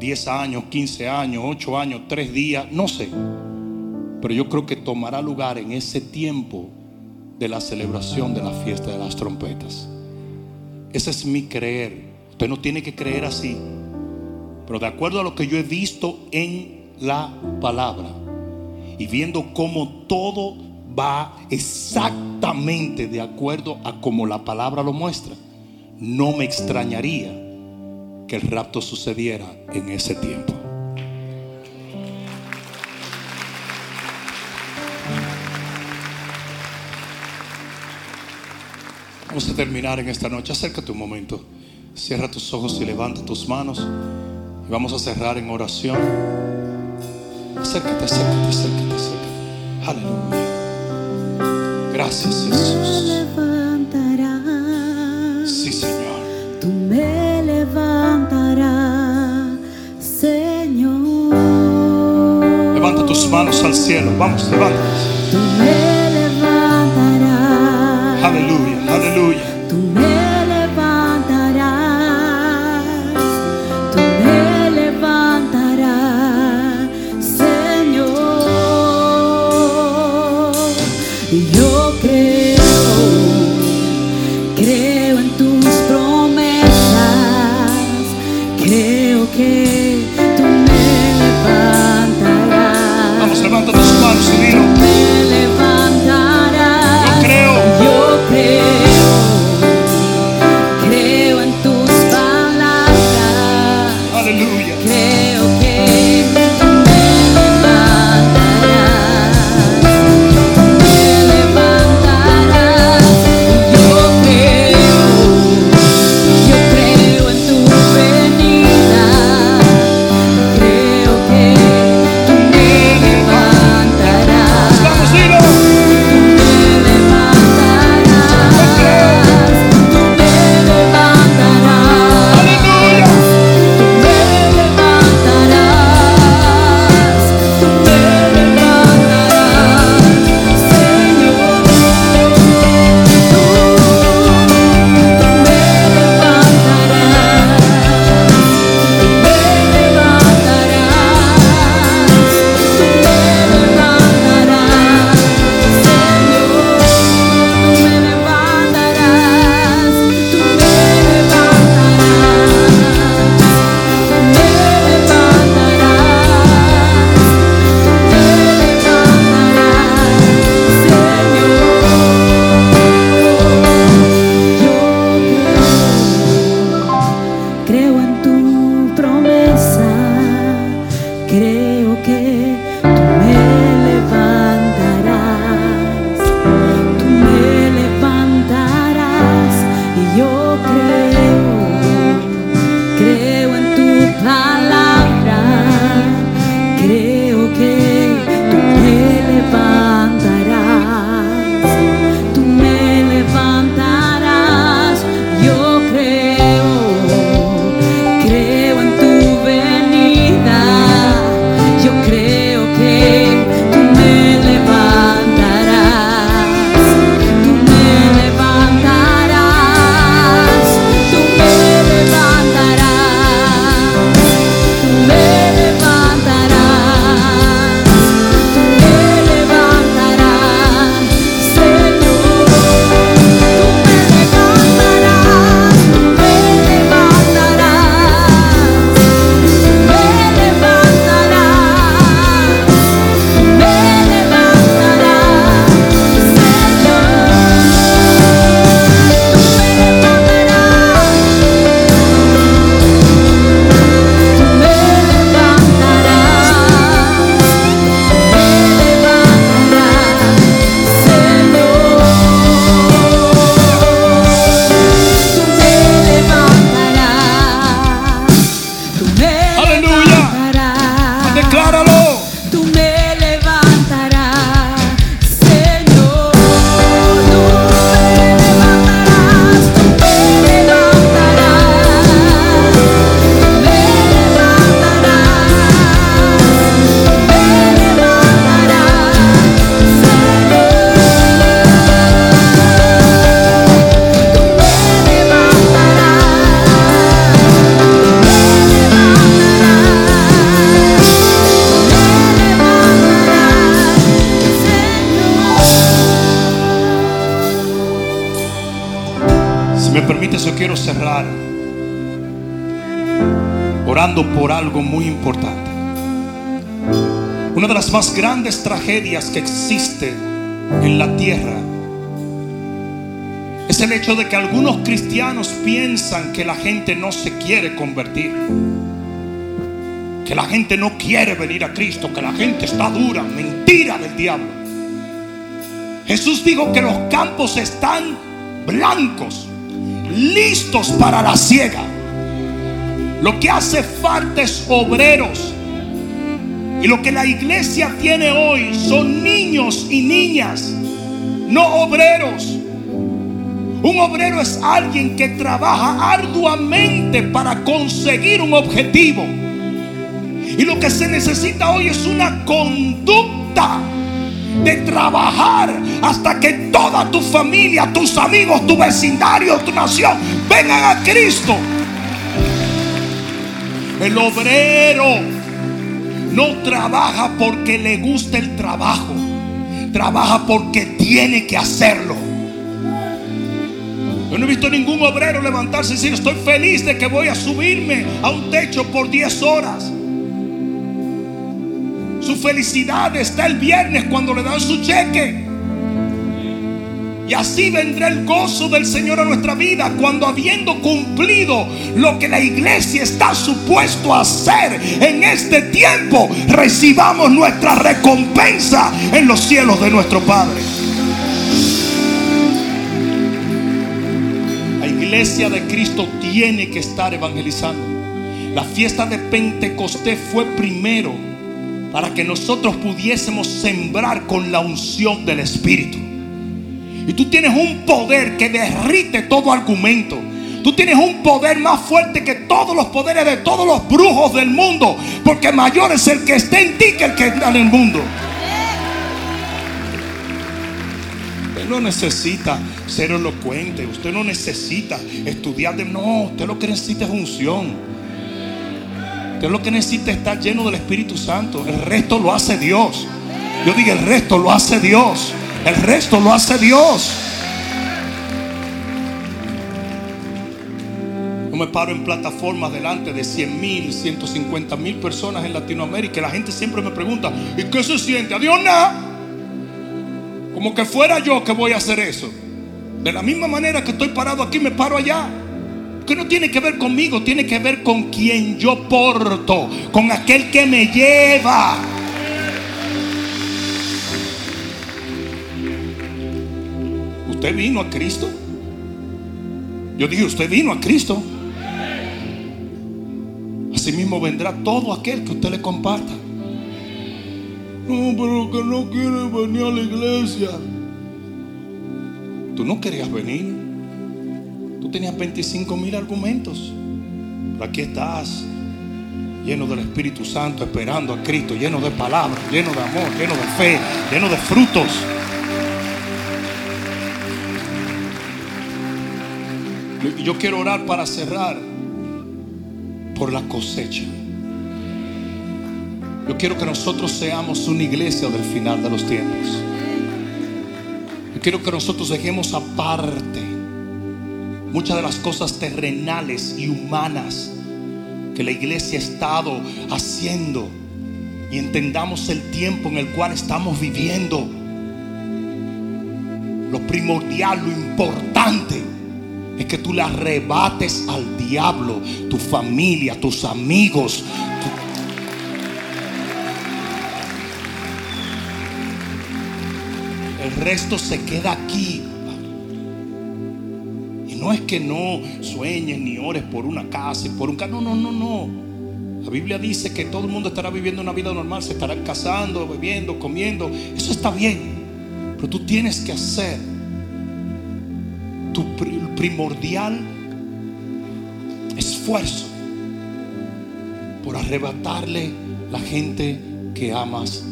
10 años, 15 años, 8 años, 3 días, no sé. Pero yo creo que tomará lugar en ese tiempo de la celebración de la fiesta de las trompetas. Ese es mi creer. Usted no tiene que creer así. Pero de acuerdo a lo que yo he visto en la palabra y viendo cómo todo va exactamente de acuerdo a como la palabra lo muestra, no me extrañaría que el rapto sucediera en ese tiempo. Vamos a terminar en esta noche. Acércate un momento. Cierra tus ojos y levanta tus manos. Y vamos a cerrar en oración. Acércate, acércate, acércate, acércate. Aleluya. Gracias, Jesús. Sí, Señor. Tú me levantarás, Señor. Levanta tus manos al cielo. Vamos, levántalas. Una de las más grandes tragedias que existe en la tierra es el hecho de que algunos cristianos piensan que la gente no se quiere convertir. Que la gente no quiere venir a Cristo, que la gente está dura, mentira del diablo. Jesús dijo que los campos están blancos, listos para la siega. Lo que hace falta es obreros. Y lo que la iglesia tiene hoy son niños y niñas, no obreros. Un obrero es alguien que trabaja arduamente para conseguir un objetivo. Y lo que se necesita hoy es una conducta de trabajar hasta que toda tu familia, tus amigos, tu vecindario, tu nación vengan a Cristo. El obrero no trabaja porque le gusta el trabajo, trabaja porque tiene que hacerlo. Yo no he visto ningún obrero levantarse y decir, estoy feliz de que voy a subirme a un techo por 10 horas. Su felicidad está el viernes cuando le dan su cheque. Y así vendrá el gozo del Señor a nuestra vida cuando habiendo cumplido lo que la iglesia está supuesto a hacer en este tiempo, recibamos nuestra recompensa en los cielos de nuestro Padre. La iglesia de Cristo tiene que estar evangelizando. La fiesta de Pentecostés fue primero para que nosotros pudiésemos sembrar con la unción del Espíritu. Y tú tienes un poder que derrite todo argumento. Tú tienes un poder más fuerte que todos los poderes de todos los brujos del mundo. Porque mayor es el que está en ti que el que está en el mundo. Usted no necesita ser elocuente. Usted no necesita estudiar de... No, usted lo que necesita es unción. Usted lo que necesita es estar lleno del Espíritu Santo. El resto lo hace Dios. Yo digo, el resto lo hace Dios. El resto lo hace Dios. No me paro en plataformas delante de 100 mil, 150 mil personas en Latinoamérica. La gente siempre me pregunta, ¿y qué se siente? A Dios nada. Como que fuera yo que voy a hacer eso. De la misma manera que estoy parado aquí, me paro allá. Que no tiene que ver conmigo, tiene que ver con quien yo porto, con aquel que me lleva. ¿Usted vino a Cristo? Yo dije, usted vino a Cristo. Asimismo vendrá todo aquel que usted le comparta. No, pero que no quiere venir a la iglesia. Tú no querías venir. Tú tenías 25 mil argumentos. Pero aquí estás, lleno del Espíritu Santo, esperando a Cristo, lleno de palabras, lleno de amor, lleno de fe, lleno de frutos. Yo quiero orar para cerrar por la cosecha. Yo quiero que nosotros seamos una iglesia del final de los tiempos. Yo quiero que nosotros dejemos aparte muchas de las cosas terrenales y humanas que la iglesia ha estado haciendo y entendamos el tiempo en el cual estamos viviendo. Lo primordial, lo importante es que tú le arrebates al diablo, tu familia, tus amigos. El resto se queda aquí. Y no es que no sueñes ni ores por una casa por un carro. No, no, no, no. La Biblia dice que todo el mundo estará viviendo una vida normal, se estarán casando, bebiendo, comiendo. Eso está bien. Pero tú tienes que hacer tu primordial esfuerzo por arrebatarle la gente que amas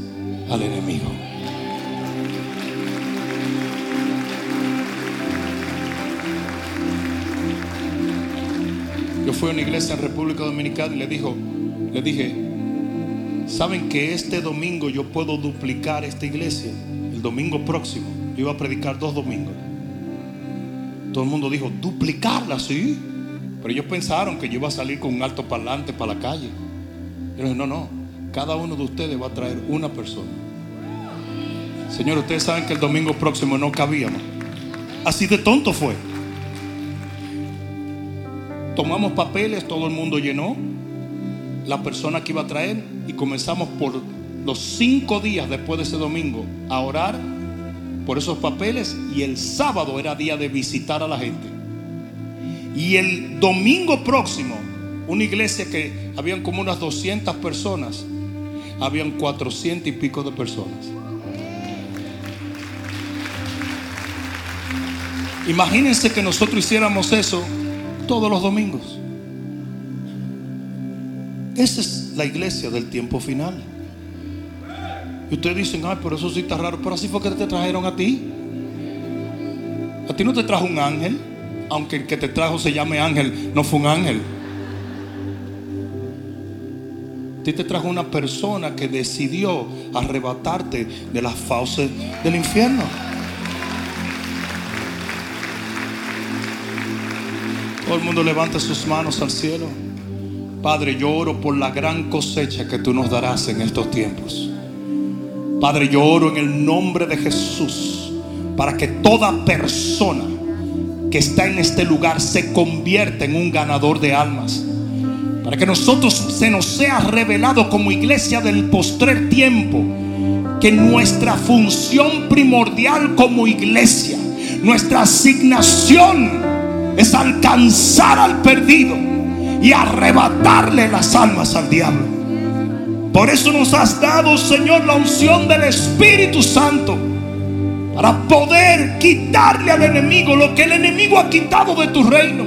al enemigo. Yo fui a una iglesia en República Dominicana y le dijo, le dije, ¿saben que este domingo yo puedo duplicar esta iglesia? El domingo próximo. Yo iba a predicar dos domingos. Todo el mundo dijo, duplicarla, sí. Pero ellos pensaron que yo iba a salir con un alto parlante para la calle. Yo dije, no, no. Cada uno de ustedes va a traer una persona. Señor, ustedes saben que el domingo próximo no cabíamos. Así de tonto fue. Tomamos papeles, todo el mundo llenó. La persona que iba a traer y comenzamos por los cinco días después de ese domingo a orar por esos papeles y el sábado era día de visitar a la gente. Y el domingo próximo, una iglesia que habían como unas 200 personas, habían 400 y pico de personas. Imagínense que nosotros hiciéramos eso todos los domingos. Esa es la iglesia del tiempo final. Y ustedes dicen, ay, pero eso sí está raro. Pero así fue que te trajeron a ti. A ti no te trajo un ángel, aunque el que te trajo se llame ángel, no fue un ángel. A ti te trajo una persona que decidió arrebatarte de las fauces del infierno. Todo el mundo levanta sus manos al cielo. Padre, yo oro por la gran cosecha que tú nos darás en estos tiempos. Padre, yo oro en el nombre de Jesús para que toda persona que está en este lugar se convierta en un ganador de almas. Para que nosotros se nos sea revelado como iglesia del postrer tiempo que nuestra función primordial como iglesia, nuestra asignación es alcanzar al perdido y arrebatarle las almas al diablo. Por eso nos has dado, Señor, la unción del Espíritu Santo para poder quitarle al enemigo lo que el enemigo ha quitado de tu reino.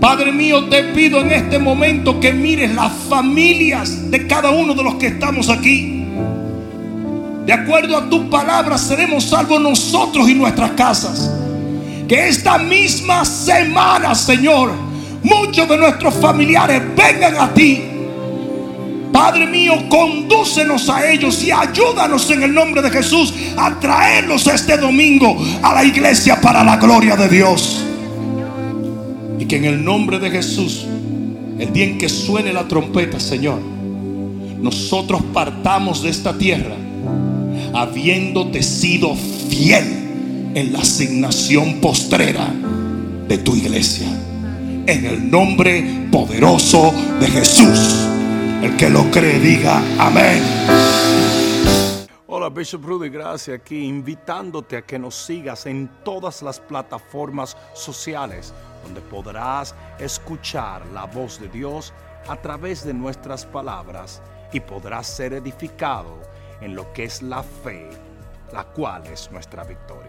Padre mío, te pido en este momento que mires las familias de cada uno de los que estamos aquí. De acuerdo a tu palabra, seremos salvos nosotros y nuestras casas. Que esta misma semana, Señor, muchos de nuestros familiares vengan a ti. Padre mío, condúcenos a ellos y ayúdanos en el nombre de Jesús a traerlos este domingo a la iglesia para la gloria de Dios. Y que en el nombre de Jesús, el día en que suene la trompeta, Señor, nosotros partamos de esta tierra habiéndote sido fiel en la asignación postrera de tu iglesia. En el nombre poderoso de Jesús. El que lo cree diga amén. Hola, Bishop Rudy Gracia aquí, invitándote a que nos sigas en todas las plataformas sociales donde podrás escuchar la voz de Dios a través de nuestras palabras y podrás ser edificado en lo que es la fe, la cual es nuestra victoria.